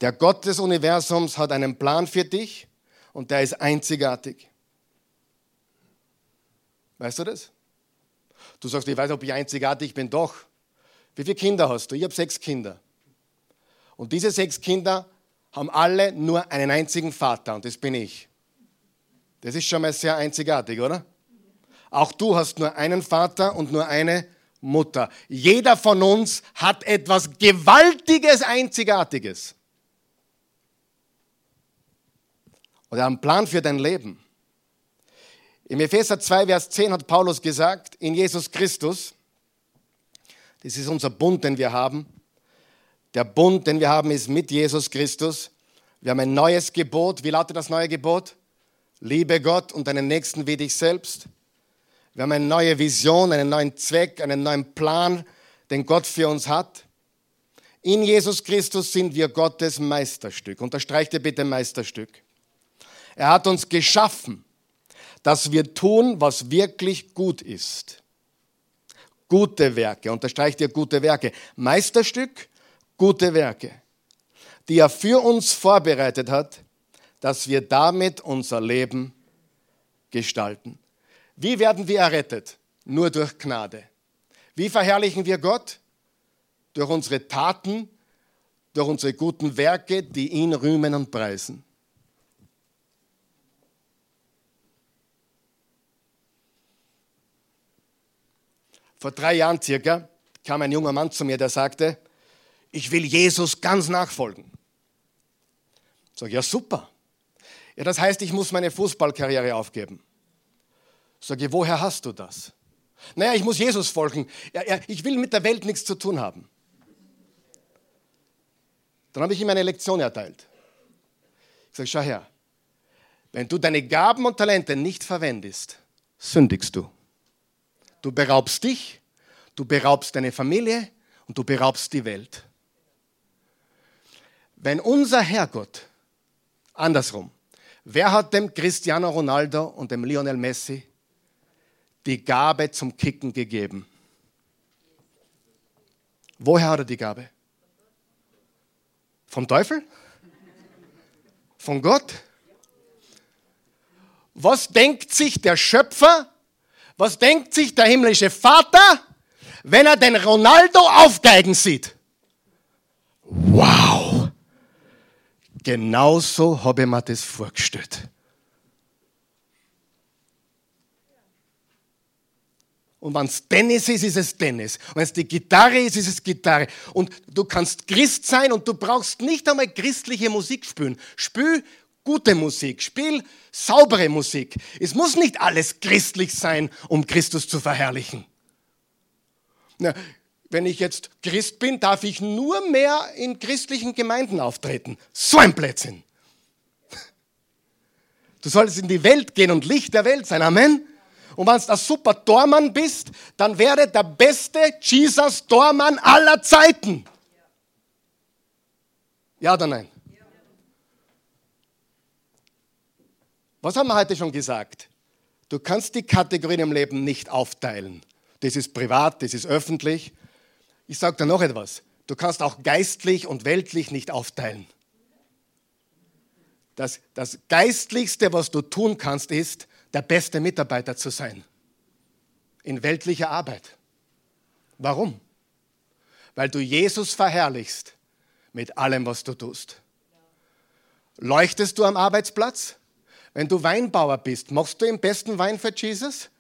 Der Gott des Universums hat einen Plan für dich und der ist einzigartig. Weißt du das? Du sagst, ich weiß, ob ich einzigartig bin. Doch. Wie viele Kinder hast du? Ich habe sechs Kinder. Und diese sechs Kinder haben alle nur einen einzigen Vater und das bin ich. Das ist schon mal sehr einzigartig, oder? Auch du hast nur einen Vater und nur eine Mutter. Jeder von uns hat etwas Gewaltiges, Einzigartiges. Er hat einen Plan für dein Leben. Im Epheser 2, Vers 10 hat Paulus gesagt, in Jesus Christus, das ist unser Bund, den wir haben. Der Bund, den wir haben, ist mit Jesus Christus. Wir haben ein neues Gebot. Wie lautet das neue Gebot? Liebe Gott und deinen Nächsten wie dich selbst. Wir haben eine neue Vision, einen neuen Zweck, einen neuen Plan, den Gott für uns hat. In Jesus Christus sind wir Gottes Meisterstück. Unterstreicht ihr bitte Meisterstück. Er hat uns geschaffen, dass wir tun, was wirklich gut ist. Gute Werke, unterstreicht ihr gute Werke. Meisterstück, gute Werke, die er für uns vorbereitet hat, dass wir damit unser Leben gestalten. Wie werden wir errettet? Nur durch Gnade. Wie verherrlichen wir Gott? Durch unsere Taten, durch unsere guten Werke, die ihn rühmen und preisen. Vor drei Jahren circa kam ein junger Mann zu mir, der sagte, ich will Jesus ganz nachfolgen. Ich, ja super. Ja, das heißt, ich muss meine Fußballkarriere aufgeben. Sag ich, woher hast du das? Naja, ich muss Jesus folgen. Ja, ja, ich will mit der Welt nichts zu tun haben. Dann habe ich ihm eine Lektion erteilt. Ich sage, schau her, wenn du deine Gaben und Talente nicht verwendest, sündigst du. Du beraubst dich, du beraubst deine Familie und du beraubst die Welt. Wenn unser Herrgott, andersrum, wer hat dem Cristiano Ronaldo und dem Lionel Messi die Gabe zum Kicken gegeben? Woher hat er die Gabe? Vom Teufel? Von Gott? Was denkt sich der Schöpfer was denkt sich der himmlische Vater, wenn er den Ronaldo aufgeigen sieht? Wow! Genauso habe ich mir das vorgestellt. Und wenn es Tennis ist, ist es Tennis. Wenn es die Gitarre ist, ist es Gitarre. Und du kannst Christ sein und du brauchst nicht einmal christliche Musik spielen. Spül gute Musik, spiel saubere Musik. Es muss nicht alles christlich sein, um Christus zu verherrlichen. Na, wenn ich jetzt Christ bin, darf ich nur mehr in christlichen Gemeinden auftreten. So ein Blödsinn. Du solltest in die Welt gehen und Licht der Welt sein. Amen. Und wenn du ein super Tormann bist, dann werde der beste Jesus Tormann aller Zeiten. Ja oder nein? Was haben wir heute schon gesagt? Du kannst die Kategorien im Leben nicht aufteilen. Das ist privat, das ist öffentlich. Ich sage dir noch etwas. Du kannst auch geistlich und weltlich nicht aufteilen. Das, das Geistlichste, was du tun kannst, ist, der beste Mitarbeiter zu sein. In weltlicher Arbeit. Warum? Weil du Jesus verherrlichst mit allem, was du tust. Leuchtest du am Arbeitsplatz? Wenn du Weinbauer bist, machst du den besten Wein für Jesus?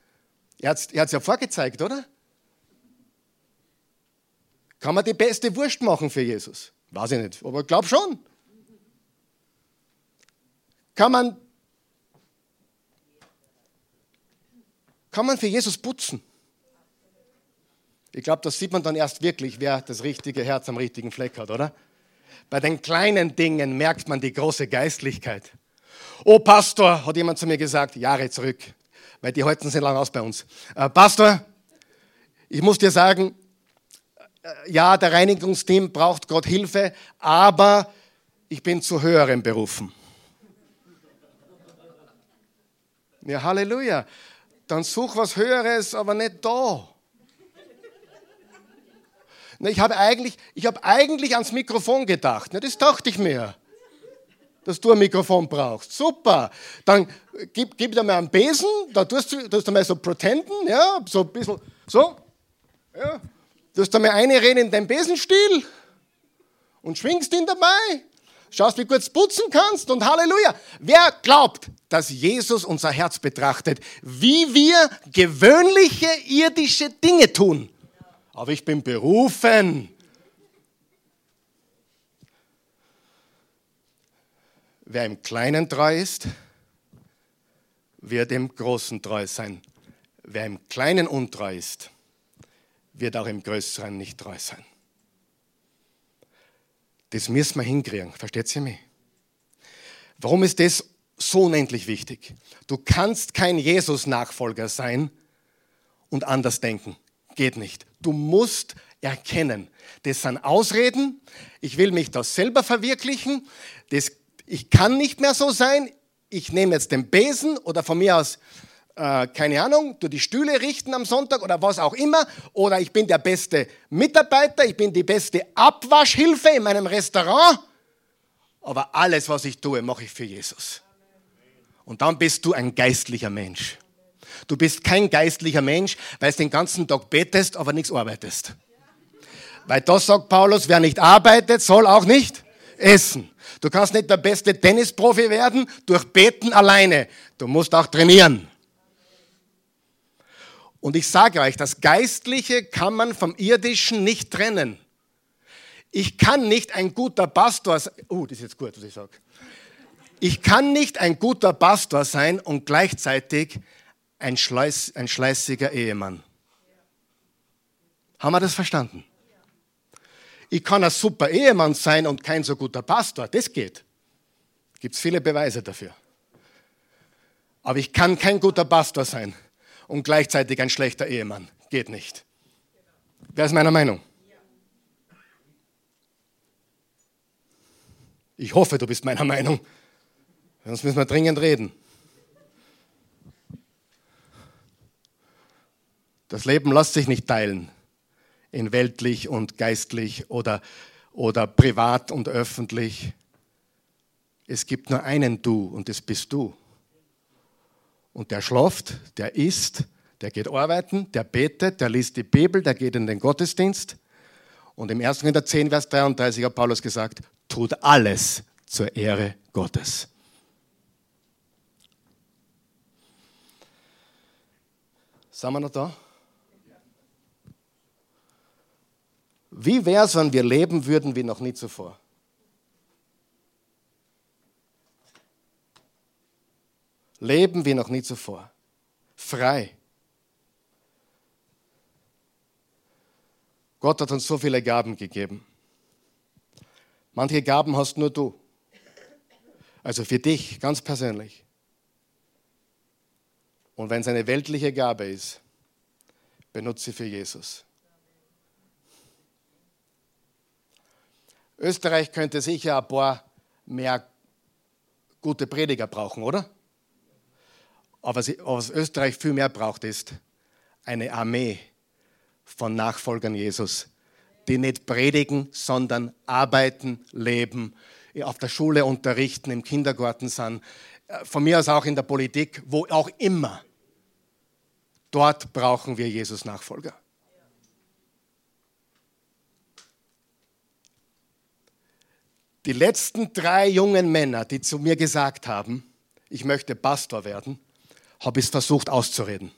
Er hat es ja vorgezeigt, oder? Kann man die beste Wurst machen für Jesus? Weiß ich nicht, aber ich glaube schon. Kann man, kann man für Jesus putzen? Ich glaube, das sieht man dann erst wirklich, wer das richtige Herz am richtigen Fleck hat, oder? Bei den kleinen Dingen merkt man die große Geistlichkeit. Oh Pastor, hat jemand zu mir gesagt, Jahre zurück, weil die halten sehr lange aus bei uns. Äh, Pastor, ich muss dir sagen, ja, der Reinigungsteam braucht Gott Hilfe, aber ich bin zu höherem berufen. Ja, Halleluja. Dann such was Höheres, aber nicht da. Ich habe eigentlich, ich habe eigentlich ans Mikrofon gedacht. Das dachte ich mir dass du ein Mikrofon brauchst. Super. Dann gib, gib dir mal einen Besen, da tust du, tust du mal so pretenden, ja, so ein bisschen, so. Ja. Du mal reden in deinen Besenstiel und schwingst ihn dabei. Schaust, wie gut du putzen kannst und Halleluja. Wer glaubt, dass Jesus unser Herz betrachtet, wie wir gewöhnliche irdische Dinge tun? Aber ich bin berufen, Wer im Kleinen treu ist, wird im Großen treu sein. Wer im Kleinen untreu ist, wird auch im Größeren nicht treu sein. Das müssen wir hinkriegen. Versteht ihr mich? Warum ist das so unendlich wichtig? Du kannst kein Jesus-Nachfolger sein und anders denken. Geht nicht. Du musst erkennen. Das sind Ausreden. Ich will mich da selber verwirklichen. Das, ich kann nicht mehr so sein. Ich nehme jetzt den Besen oder von mir aus äh, keine Ahnung, du die Stühle richten am Sonntag oder was auch immer. Oder ich bin der beste Mitarbeiter, ich bin die beste Abwaschhilfe in meinem Restaurant. Aber alles, was ich tue, mache ich für Jesus. Und dann bist du ein geistlicher Mensch. Du bist kein geistlicher Mensch, weil du den ganzen Tag betest, aber nichts arbeitest. Weil das sagt Paulus, wer nicht arbeitet, soll auch nicht essen. Du kannst nicht der beste Tennisprofi werden durch Beten alleine. Du musst auch trainieren. Und ich sage euch, das Geistliche kann man vom Irdischen nicht trennen. Ich kann nicht ein guter Pastor sein. Oh, das ist jetzt gut, was ich sage. Ich kann nicht ein guter Pastor sein und gleichzeitig ein, Schleiß, ein schleißiger Ehemann. Haben wir das verstanden? Ich kann ein super Ehemann sein und kein so guter Pastor. Das geht. Gibt es viele Beweise dafür. Aber ich kann kein guter Pastor sein und gleichzeitig ein schlechter Ehemann. Geht nicht. Wer ist meiner Meinung? Ich hoffe, du bist meiner Meinung. Sonst müssen wir dringend reden. Das Leben lässt sich nicht teilen in weltlich und geistlich oder, oder privat und öffentlich. Es gibt nur einen Du und das bist du. Und der schlaft, der isst, der geht arbeiten, der betet, der liest die Bibel, der geht in den Gottesdienst. Und im 1. Korinther 10, Vers 33 hat Paulus gesagt, tut alles zur Ehre Gottes. Sind wir noch da? Wie wäre es, wenn wir leben würden wie noch nie zuvor? Leben wie noch nie zuvor. Frei. Gott hat uns so viele Gaben gegeben. Manche Gaben hast nur du. Also für dich ganz persönlich. Und wenn es eine weltliche Gabe ist, benutze sie für Jesus. Österreich könnte sicher ein paar mehr gute Prediger brauchen, oder? Aber was Österreich viel mehr braucht, ist eine Armee von Nachfolgern Jesus, die nicht predigen, sondern arbeiten, leben, auf der Schule unterrichten, im Kindergarten sind, äh, von mir aus auch in der Politik, wo auch immer. Dort brauchen wir Jesus Nachfolger. Die letzten drei jungen Männer, die zu mir gesagt haben, ich möchte Pastor werden, habe ich es versucht auszureden.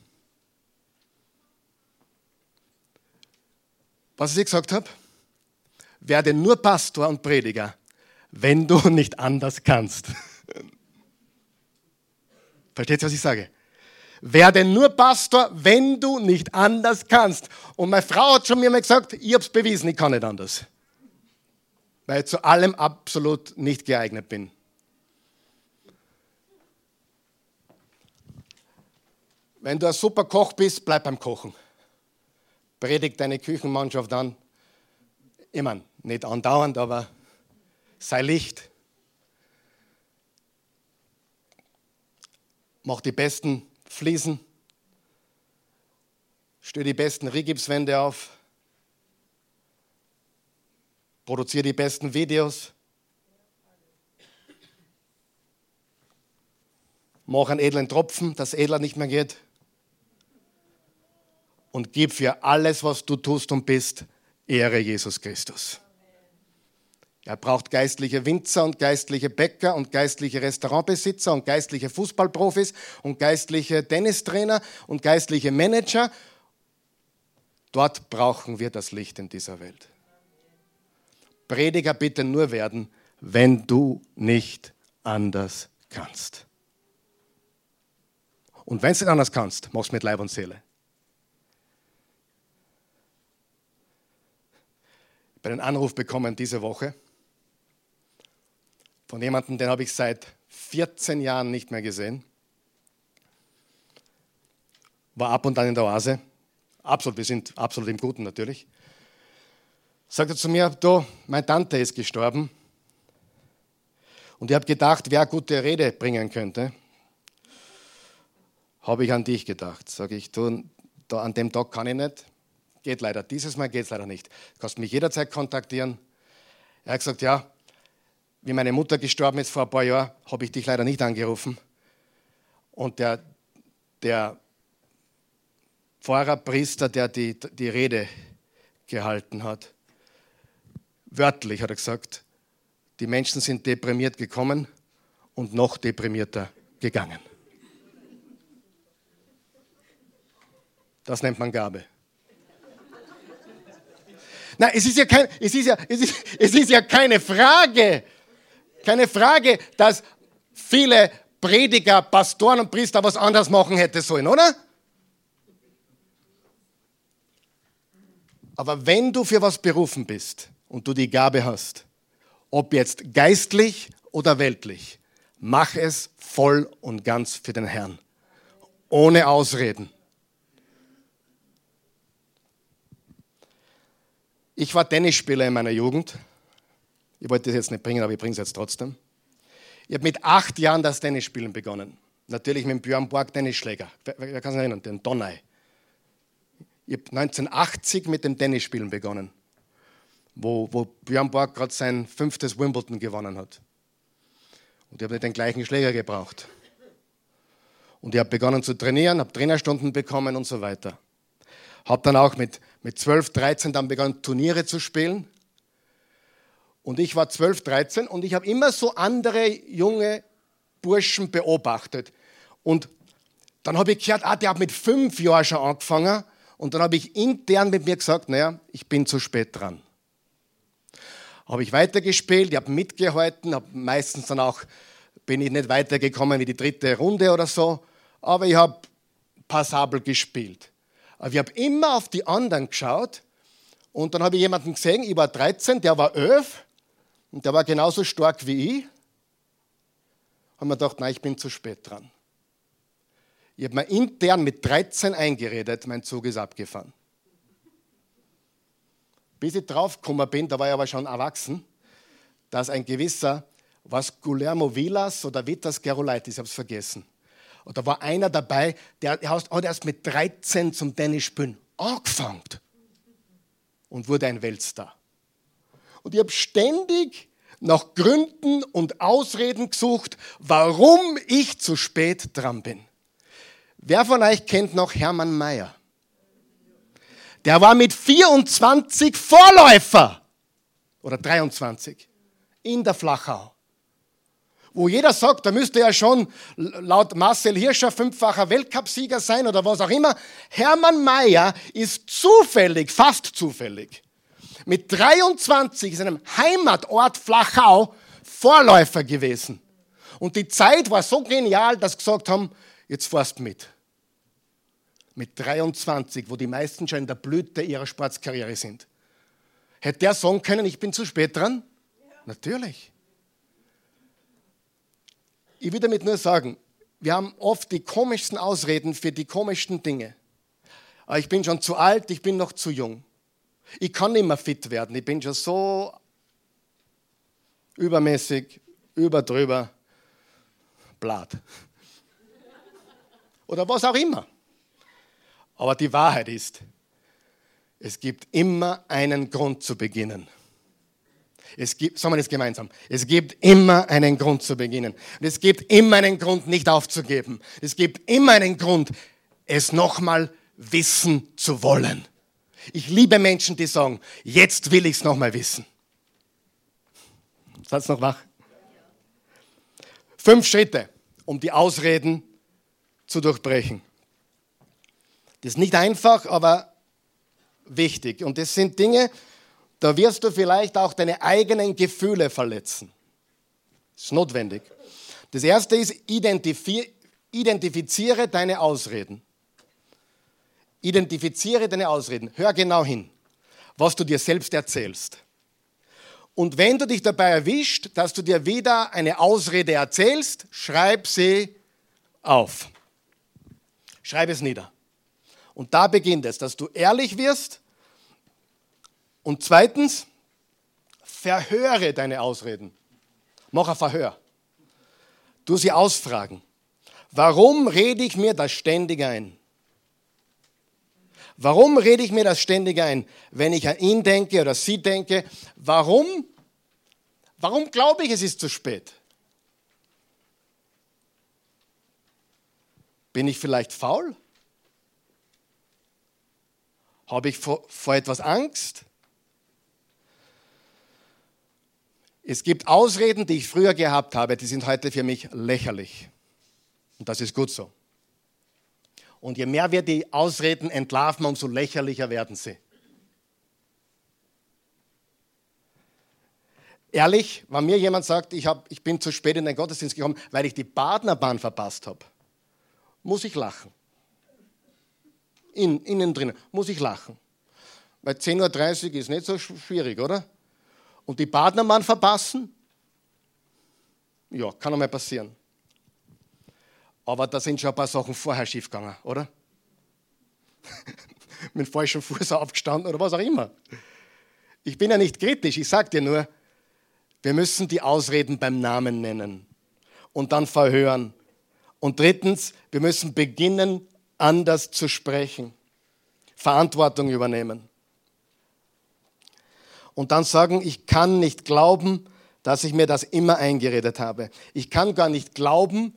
Was ich gesagt habe? Werde nur Pastor und Prediger, wenn du nicht anders kannst. Versteht ihr, was ich sage? Werde nur Pastor, wenn du nicht anders kannst. Und meine Frau hat schon mir mal gesagt, ich habe es bewiesen, ich kann nicht anders. Weil ich zu allem absolut nicht geeignet bin. Wenn du ein super Koch bist, bleib beim Kochen. Predigt deine Küchenmannschaft an. Meine, nicht andauernd, aber sei Licht. Mach die besten Fliesen. Stell die besten Rigipswände auf. Produziere die besten Videos. Mach einen edlen Tropfen, dass edler nicht mehr geht und gib für alles, was du tust und bist, Ehre Jesus Christus. Er braucht geistliche Winzer und geistliche Bäcker und geistliche Restaurantbesitzer und geistliche Fußballprofis und geistliche Tennistrainer und geistliche Manager. Dort brauchen wir das Licht in dieser Welt. Prediger bitte nur werden, wenn du nicht anders kannst. Und wenn du nicht anders kannst, mach's mit Leib und Seele. Ich habe einen Anruf bekommen diese Woche von jemandem, den habe ich seit 14 Jahren nicht mehr gesehen. War ab und an in der Oase. Absolut, wir sind absolut im Guten natürlich. Sagte zu mir, du, meine Tante ist gestorben. Und ich habe gedacht, wer gute Rede bringen könnte, habe ich an dich gedacht. Sage ich, du, da, an dem Tag kann ich nicht. Geht leider. Dieses Mal geht es leider nicht. Du kannst mich jederzeit kontaktieren. Er hat gesagt, ja, wie meine Mutter gestorben ist vor ein paar Jahren, habe ich dich leider nicht angerufen. Und der, der Pfarrer, der die, die Rede gehalten hat, wörtlich hat er gesagt, die Menschen sind deprimiert gekommen und noch deprimierter gegangen. Das nennt man Gabe. Nein, es ist ja, kein, es ist ja, es ist, es ist ja keine Frage, keine Frage, dass viele Prediger, Pastoren und Priester was anderes machen hätte sollen, oder? Aber wenn du für was berufen bist und du die Gabe hast, ob jetzt geistlich oder weltlich, mach es voll und ganz für den Herrn. Ohne Ausreden. Ich war Tennisspieler in meiner Jugend. Ich wollte das jetzt nicht bringen, aber ich bringe es jetzt trotzdem. Ich habe mit acht Jahren das Tennisspielen begonnen. Natürlich mit dem Björn Borg Tennisschläger. Wer, wer kann sich erinnern? Den Donai. Ich habe 1980 mit dem Tennisspielen begonnen, wo, wo Björn Borg gerade sein fünftes Wimbledon gewonnen hat. Und ich habe nicht den gleichen Schläger gebraucht. Und ich habe begonnen zu trainieren, habe Trainerstunden bekommen und so weiter. Habe dann auch mit, mit 12, 13 dann begonnen, Turniere zu spielen. Und ich war 12, 13 und ich habe immer so andere junge Burschen beobachtet. Und dann habe ich gehört, ah, der hat mit fünf Jahren schon angefangen. Und dann habe ich intern mit mir gesagt, naja, ich bin zu spät dran. Habe ich weitergespielt, ich habe mitgehalten, habe meistens dann auch, bin ich nicht weitergekommen wie die dritte Runde oder so, aber ich habe passabel gespielt. Aber ich habe immer auf die anderen geschaut und dann habe ich jemanden gesehen, ich war 13, der war 11 und der war genauso stark wie ich. Haben wir gedacht, nein, ich bin zu spät dran. Ich habe mir intern mit 13 eingeredet, mein Zug ist abgefahren. Bis ich draufgekommen bin, da war ich aber schon erwachsen, dass ein gewisser, was Guillermo Vilas oder Vitas Gerolaitis, ich habe es vergessen, und da war einer dabei, der hat erst mit 13 zum Tennisspielen angefangen und wurde ein Weltstar. Und ich habe ständig nach Gründen und Ausreden gesucht, warum ich zu spät dran bin. Wer von euch kennt noch Hermann Mayer? Der war mit 24 Vorläufer oder 23 in der Flachau wo jeder sagt, da müsste ja schon laut Marcel Hirscher fünffacher Weltcupsieger sein oder was auch immer. Hermann Mayer ist zufällig, fast zufällig, mit 23 in seinem Heimatort Flachau Vorläufer gewesen. Und die Zeit war so genial, dass sie gesagt haben, jetzt fährst mit. Mit 23, wo die meisten schon in der Blüte ihrer Sportskarriere sind. Hätte der sagen können, ich bin zu spät dran? Ja. Natürlich. Ich will damit nur sagen, wir haben oft die komischsten Ausreden für die komischsten Dinge. Aber ich bin schon zu alt, ich bin noch zu jung. Ich kann nicht mehr fit werden. Ich bin schon so übermäßig, überdrüber, blatt. Oder was auch immer. Aber die Wahrheit ist, es gibt immer einen Grund zu beginnen. Es gibt, sagen wir das gemeinsam, es gibt immer einen Grund zu beginnen. Und es gibt immer einen Grund, nicht aufzugeben. Es gibt immer einen Grund, es nochmal wissen zu wollen. Ich liebe Menschen, die sagen, jetzt will ich es nochmal wissen. Seid noch wach? Fünf Schritte, um die Ausreden zu durchbrechen. Das ist nicht einfach, aber wichtig. Und das sind Dinge, da wirst du vielleicht auch deine eigenen Gefühle verletzen. Das ist notwendig. Das erste ist, identifiziere deine Ausreden. Identifiziere deine Ausreden. Hör genau hin, was du dir selbst erzählst. Und wenn du dich dabei erwischt, dass du dir wieder eine Ausrede erzählst, schreib sie auf. Schreib es nieder. Und da beginnt es, dass du ehrlich wirst. Und zweitens, verhöre deine Ausreden. Mach ein Verhör. Du sie ausfragen. Warum rede ich mir das ständig ein? Warum rede ich mir das ständig ein, wenn ich an ihn denke oder sie denke? Warum? Warum glaube ich, es ist zu spät? Bin ich vielleicht faul? Habe ich vor, vor etwas Angst? Es gibt Ausreden, die ich früher gehabt habe, die sind heute für mich lächerlich. Und das ist gut so. Und je mehr wir die Ausreden entlarven, umso lächerlicher werden sie. Ehrlich, wenn mir jemand sagt, ich, hab, ich bin zu spät in den Gottesdienst gekommen, weil ich die Partnerbahn verpasst habe, muss ich lachen. In, innen drin muss ich lachen. Weil 10.30 Uhr ist nicht so schwierig, oder? Und die Partnerbahn verpassen? Ja, kann auch mal passieren. Aber da sind schon ein paar Sachen vorher schiefgegangen, oder? Mit dem falschen Fuß aufgestanden oder was auch immer. Ich bin ja nicht kritisch, ich sage dir nur, wir müssen die Ausreden beim Namen nennen und dann verhören. Und drittens, wir müssen beginnen, anders zu sprechen, Verantwortung übernehmen. Und dann sagen, ich kann nicht glauben, dass ich mir das immer eingeredet habe. Ich kann gar nicht glauben,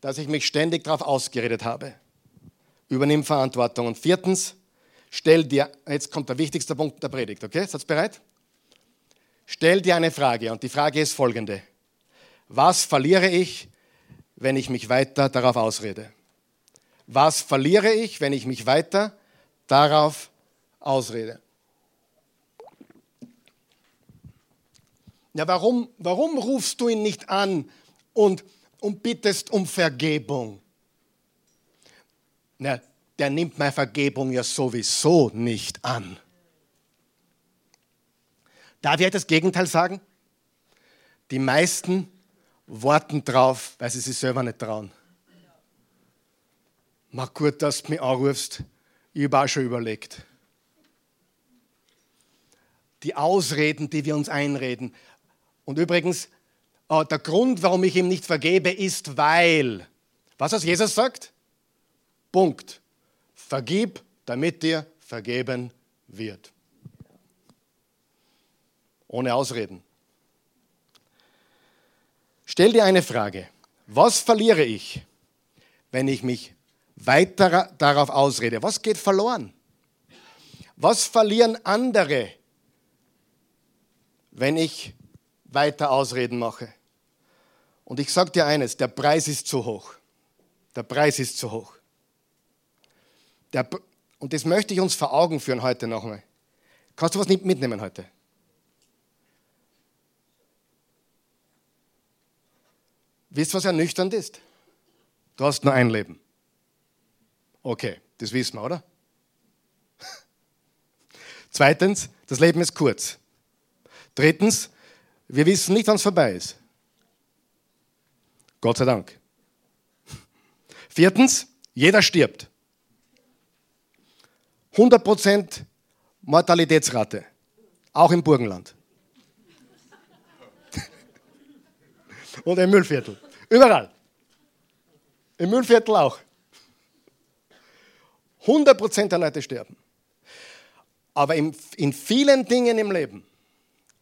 dass ich mich ständig darauf ausgeredet habe. Übernimm Verantwortung. Und viertens, stell dir, jetzt kommt der wichtigste Punkt der Predigt, okay? Seid ihr bereit? Stell dir eine Frage und die Frage ist folgende. Was verliere ich, wenn ich mich weiter darauf ausrede? Was verliere ich, wenn ich mich weiter darauf ausrede? Ja, warum, warum rufst du ihn nicht an und und bittest um Vergebung. Na, der nimmt meine Vergebung ja sowieso nicht an. Darf ich das Gegenteil sagen? Die meisten warten drauf, weil sie sich selber nicht trauen. Mach gut, dass du mich anrufst. Ich habe auch schon überlegt. Die Ausreden, die wir uns einreden. Und übrigens, äh, der Grund, warum ich ihm nicht vergebe, ist, weil. Was was Jesus sagt? Punkt. Vergib, damit dir vergeben wird. Ohne Ausreden. Stell dir eine Frage. Was verliere ich, wenn ich mich weiter darauf ausrede? Was geht verloren? Was verlieren andere, wenn ich weiter Ausreden mache. Und ich sage dir eines, der Preis ist zu hoch. Der Preis ist zu hoch. Der, und das möchte ich uns vor Augen führen heute nochmal. Kannst du was nicht mitnehmen heute? Wisst ihr, was ernüchternd ist? Du hast nur ein Leben. Okay, das wissen wir, oder? Zweitens, das Leben ist kurz. Drittens, wir wissen nicht, wann es vorbei ist. Gott sei Dank. Viertens, jeder stirbt. 100% Mortalitätsrate, auch im Burgenland. Und im Müllviertel. Überall. Im Müllviertel auch. 100% der Leute sterben. Aber in, in vielen Dingen im Leben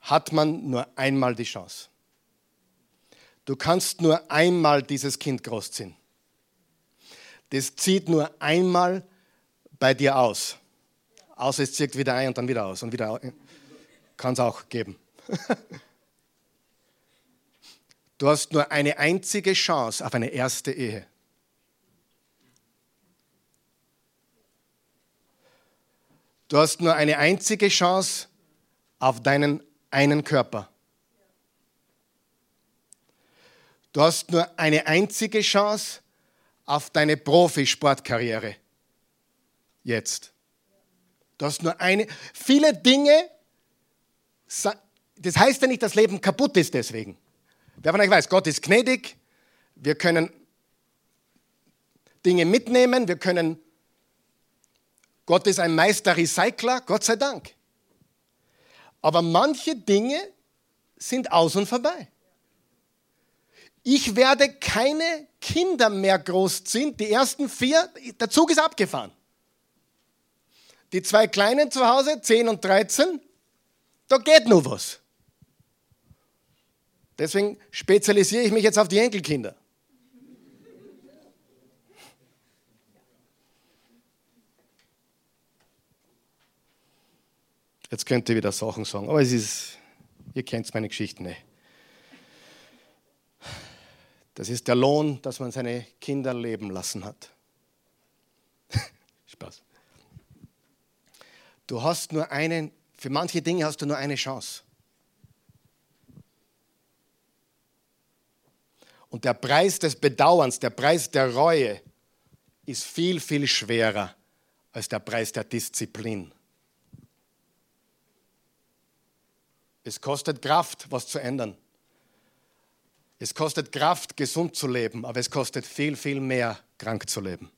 hat man nur einmal die Chance. Du kannst nur einmal dieses Kind großziehen. Das zieht nur einmal bei dir aus. Außer es zieht wieder ein und dann wieder aus und wieder. Kann es auch geben. Du hast nur eine einzige Chance auf eine erste Ehe. Du hast nur eine einzige Chance auf deinen einen Körper. Du hast nur eine einzige Chance auf deine Profisportkarriere. Jetzt. Du hast nur eine. Viele Dinge, das heißt ja nicht, dass Leben kaputt ist deswegen. Wer von euch weiß, Gott ist gnädig, wir können Dinge mitnehmen, wir können, Gott ist ein Meister-Recycler, Gott sei Dank. Aber manche Dinge sind aus und vorbei. Ich werde keine Kinder mehr großziehen. Die ersten vier, der Zug ist abgefahren. Die zwei Kleinen zu Hause, 10 und 13, da geht nur was. Deswegen spezialisiere ich mich jetzt auf die Enkelkinder. Jetzt könnt ihr wieder Sachen sagen, aber es ist, ihr kennt meine Geschichten nicht. Das ist der Lohn, dass man seine Kinder leben lassen hat. Spaß. Du hast nur einen, für manche Dinge hast du nur eine Chance. Und der Preis des Bedauerns, der Preis der Reue ist viel, viel schwerer als der Preis der Disziplin. Es kostet Kraft, was zu ändern. Es kostet Kraft, gesund zu leben, aber es kostet viel, viel mehr, krank zu leben.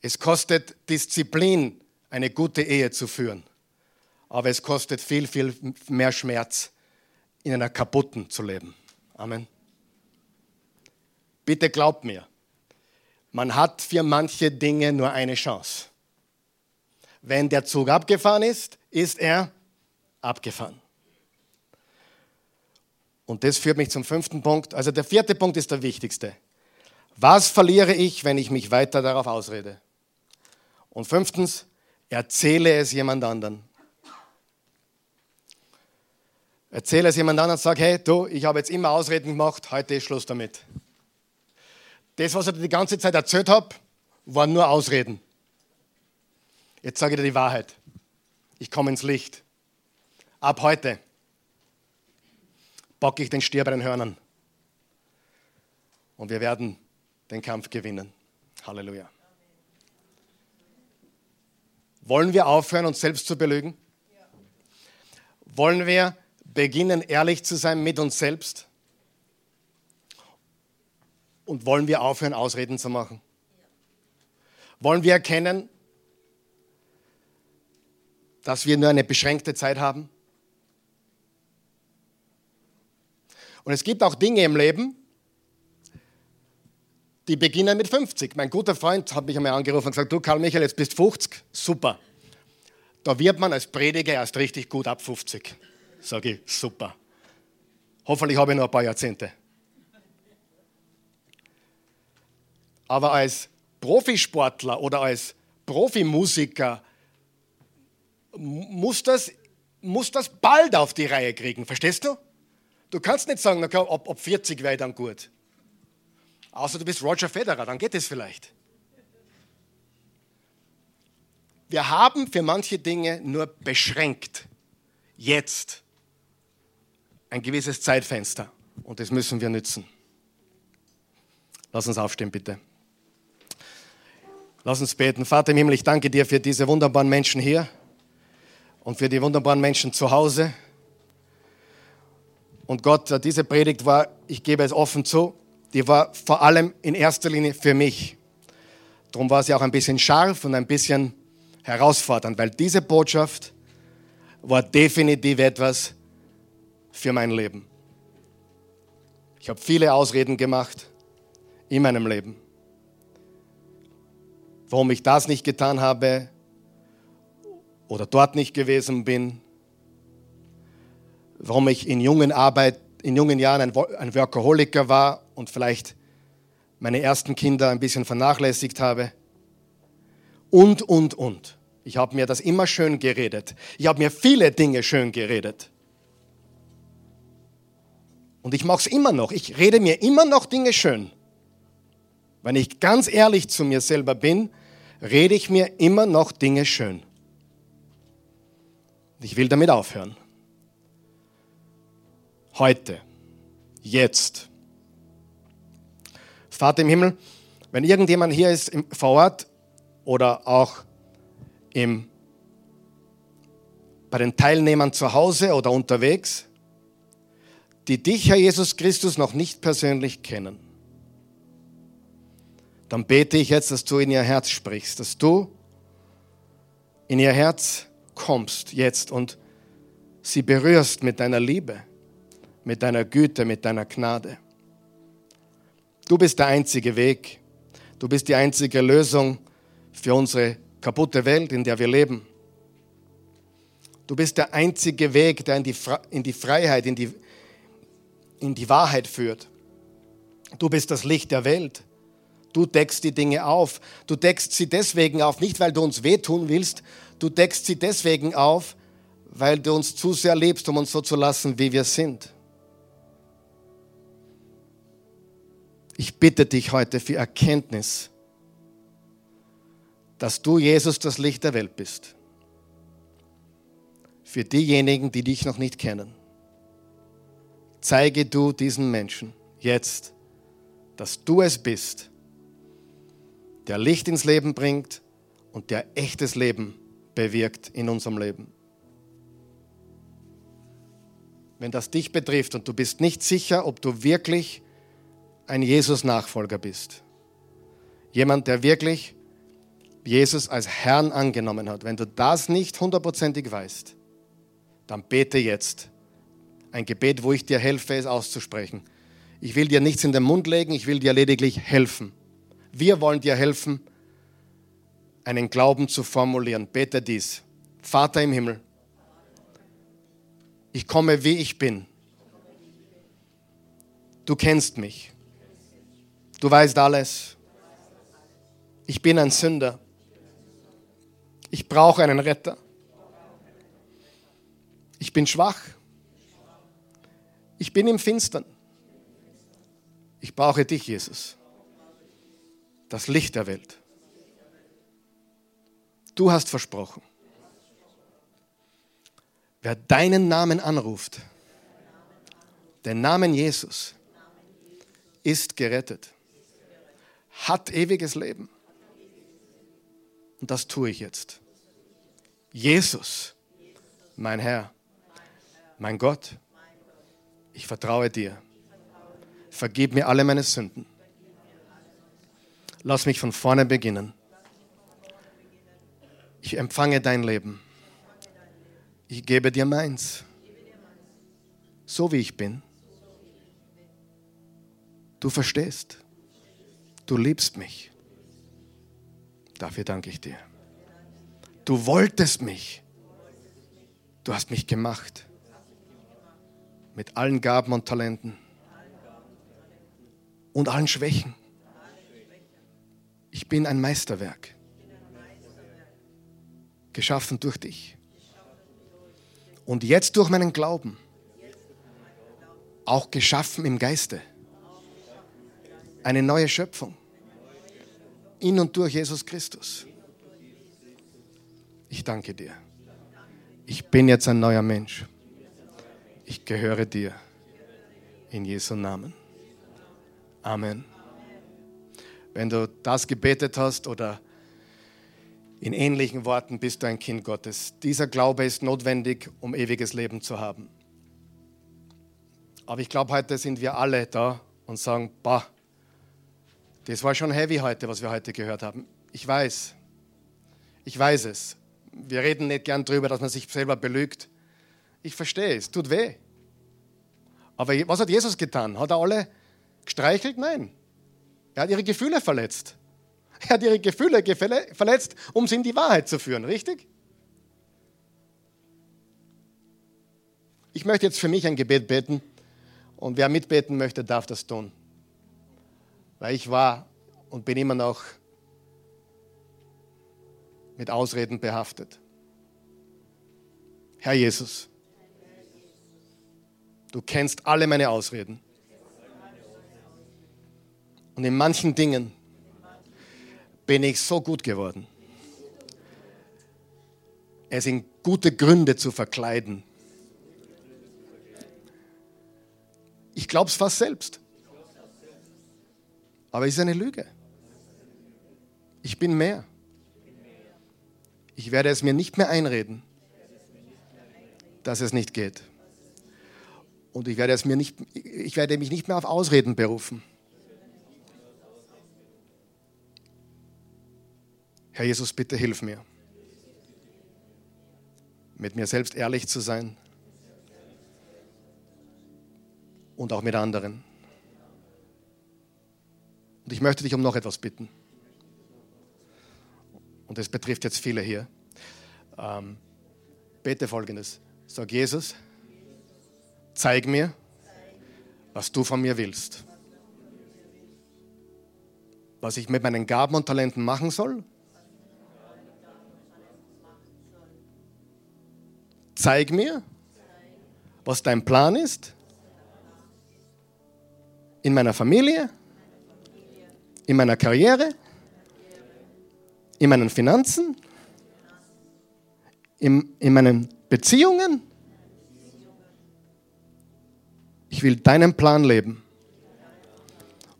Es kostet Disziplin, eine gute Ehe zu führen, aber es kostet viel, viel mehr Schmerz, in einer kaputten zu leben. Amen. Bitte glaubt mir, man hat für manche Dinge nur eine Chance. Wenn der Zug abgefahren ist, ist er abgefahren. Und das führt mich zum fünften Punkt. Also der vierte Punkt ist der wichtigste. Was verliere ich, wenn ich mich weiter darauf ausrede? Und fünftens, erzähle es jemand anderen. Erzähle es jemand anderen und sag, hey, du, ich habe jetzt immer Ausreden gemacht, heute ist Schluss damit. Das, was ich dir die ganze Zeit erzählt habe, waren nur Ausreden. Jetzt sage ich dir die Wahrheit. Ich komme ins Licht. Ab heute bocke ich den Stier bei den Hörnern. Und wir werden den Kampf gewinnen. Halleluja. Wollen wir aufhören, uns selbst zu belügen? Wollen wir beginnen, ehrlich zu sein mit uns selbst? Und wollen wir aufhören, Ausreden zu machen? Wollen wir erkennen, dass wir nur eine beschränkte Zeit haben? Und es gibt auch Dinge im Leben, die beginnen mit 50. Mein guter Freund hat mich einmal angerufen und gesagt, du Karl Michael, jetzt bist 50, super. Da wird man als Prediger erst richtig gut ab 50. Sage ich, super. Hoffentlich habe ich noch ein paar Jahrzehnte. Aber als Profisportler oder als Profimusiker muss das, muss das bald auf die Reihe kriegen, verstehst du? Du kannst nicht sagen, okay, ab, ab 40 wäre dann gut. Außer du bist Roger Federer, dann geht es vielleicht. Wir haben für manche Dinge nur beschränkt jetzt ein gewisses Zeitfenster und das müssen wir nützen. Lass uns aufstehen, bitte. Lass uns beten. Vater im Himmel, ich danke dir für diese wunderbaren Menschen hier und für die wunderbaren Menschen zu Hause. Und Gott, diese Predigt war, ich gebe es offen zu, die war vor allem in erster Linie für mich. Darum war sie auch ein bisschen scharf und ein bisschen herausfordernd, weil diese Botschaft war definitiv etwas für mein Leben. Ich habe viele Ausreden gemacht in meinem Leben. Warum ich das nicht getan habe oder dort nicht gewesen bin, warum ich in jungen, Arbeit, in jungen Jahren ein, ein Workaholiker war und vielleicht meine ersten Kinder ein bisschen vernachlässigt habe. Und, und, und. Ich habe mir das immer schön geredet. Ich habe mir viele Dinge schön geredet. Und ich mache es immer noch. Ich rede mir immer noch Dinge schön. Wenn ich ganz ehrlich zu mir selber bin, rede ich mir immer noch Dinge schön. Ich will damit aufhören. Heute, jetzt, Vater im Himmel, wenn irgendjemand hier ist im, vor Ort oder auch im, bei den Teilnehmern zu Hause oder unterwegs, die dich, Herr Jesus Christus, noch nicht persönlich kennen, dann bete ich jetzt, dass du in ihr Herz sprichst, dass du in ihr Herz kommst jetzt und sie berührst mit deiner Liebe, mit deiner Güte, mit deiner Gnade. Du bist der einzige Weg. Du bist die einzige Lösung für unsere kaputte Welt, in der wir leben. Du bist der einzige Weg, der in die, in die Freiheit, in die, in die Wahrheit führt. Du bist das Licht der Welt. Du deckst die Dinge auf. Du deckst sie deswegen auf, nicht weil du uns wehtun willst, du deckst sie deswegen auf, weil du uns zu sehr liebst, um uns so zu lassen, wie wir sind. Ich bitte dich heute für Erkenntnis, dass du, Jesus, das Licht der Welt bist. Für diejenigen, die dich noch nicht kennen. Zeige du diesen Menschen jetzt, dass du es bist, der Licht ins Leben bringt und der echtes Leben bewirkt in unserem Leben. Wenn das dich betrifft und du bist nicht sicher, ob du wirklich ein Jesus-Nachfolger bist, jemand, der wirklich Jesus als Herrn angenommen hat, wenn du das nicht hundertprozentig weißt, dann bete jetzt ein Gebet, wo ich dir helfe, es auszusprechen. Ich will dir nichts in den Mund legen, ich will dir lediglich helfen. Wir wollen dir helfen, einen Glauben zu formulieren. Bete dies. Vater im Himmel, ich komme wie ich bin. Du kennst mich. Du weißt alles. Ich bin ein Sünder. Ich brauche einen Retter. Ich bin schwach. Ich bin im Finstern. Ich brauche dich, Jesus das Licht der Welt. Du hast versprochen, wer deinen Namen anruft, den Namen Jesus, ist gerettet, hat ewiges Leben. Und das tue ich jetzt. Jesus, mein Herr, mein Gott, ich vertraue dir. Vergib mir alle meine Sünden Lass mich von vorne beginnen. Ich empfange dein Leben. Ich gebe dir meins. So wie ich bin. Du verstehst. Du liebst mich. Dafür danke ich dir. Du wolltest mich. Du hast mich gemacht. Mit allen Gaben und Talenten. Und allen Schwächen. Ich bin ein Meisterwerk. Geschaffen durch dich. Und jetzt durch meinen Glauben. Auch geschaffen im Geiste. Eine neue Schöpfung. In und durch Jesus Christus. Ich danke dir. Ich bin jetzt ein neuer Mensch. Ich gehöre dir. In Jesu Namen. Amen wenn du das gebetet hast oder in ähnlichen Worten bist du ein Kind Gottes. Dieser Glaube ist notwendig, um ewiges Leben zu haben. Aber ich glaube, heute sind wir alle da und sagen, bah, das war schon heavy heute, was wir heute gehört haben. Ich weiß, ich weiß es. Wir reden nicht gern darüber, dass man sich selber belügt. Ich verstehe, es tut weh. Aber was hat Jesus getan? Hat er alle gestreichelt? Nein. Er hat ihre Gefühle verletzt. Er hat ihre Gefühle verletzt, um sie in die Wahrheit zu führen, richtig? Ich möchte jetzt für mich ein Gebet beten und wer mitbeten möchte, darf das tun. Weil ich war und bin immer noch mit Ausreden behaftet. Herr Jesus, du kennst alle meine Ausreden. Und in manchen Dingen bin ich so gut geworden. Es sind gute Gründe zu verkleiden. Ich glaube es fast selbst. Aber es ist eine Lüge. Ich bin mehr. Ich werde es mir nicht mehr einreden, dass es nicht geht. Und ich werde, es mir nicht, ich werde mich nicht mehr auf Ausreden berufen. Herr Jesus, bitte hilf mir, mit mir selbst ehrlich zu sein und auch mit anderen. Und ich möchte dich um noch etwas bitten. Und das betrifft jetzt viele hier. Ähm, bete folgendes. Sag Jesus, zeig mir, was du von mir willst. Was ich mit meinen Gaben und Talenten machen soll. Zeig mir, was dein Plan ist in meiner Familie, in meiner Karriere, in meinen Finanzen, in, in meinen Beziehungen. Ich will deinen Plan leben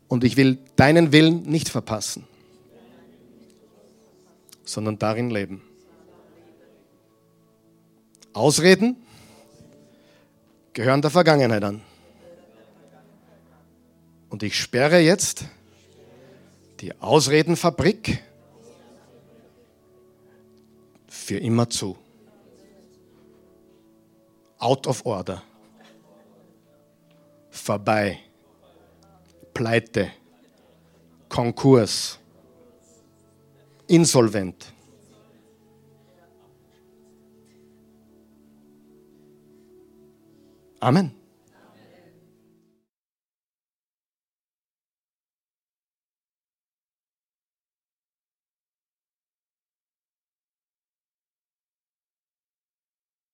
und ich will deinen Willen nicht verpassen, sondern darin leben. Ausreden gehören der Vergangenheit an. Und ich sperre jetzt die Ausredenfabrik für immer zu. Out of order. Vorbei. Pleite. Konkurs. Insolvent. Amen.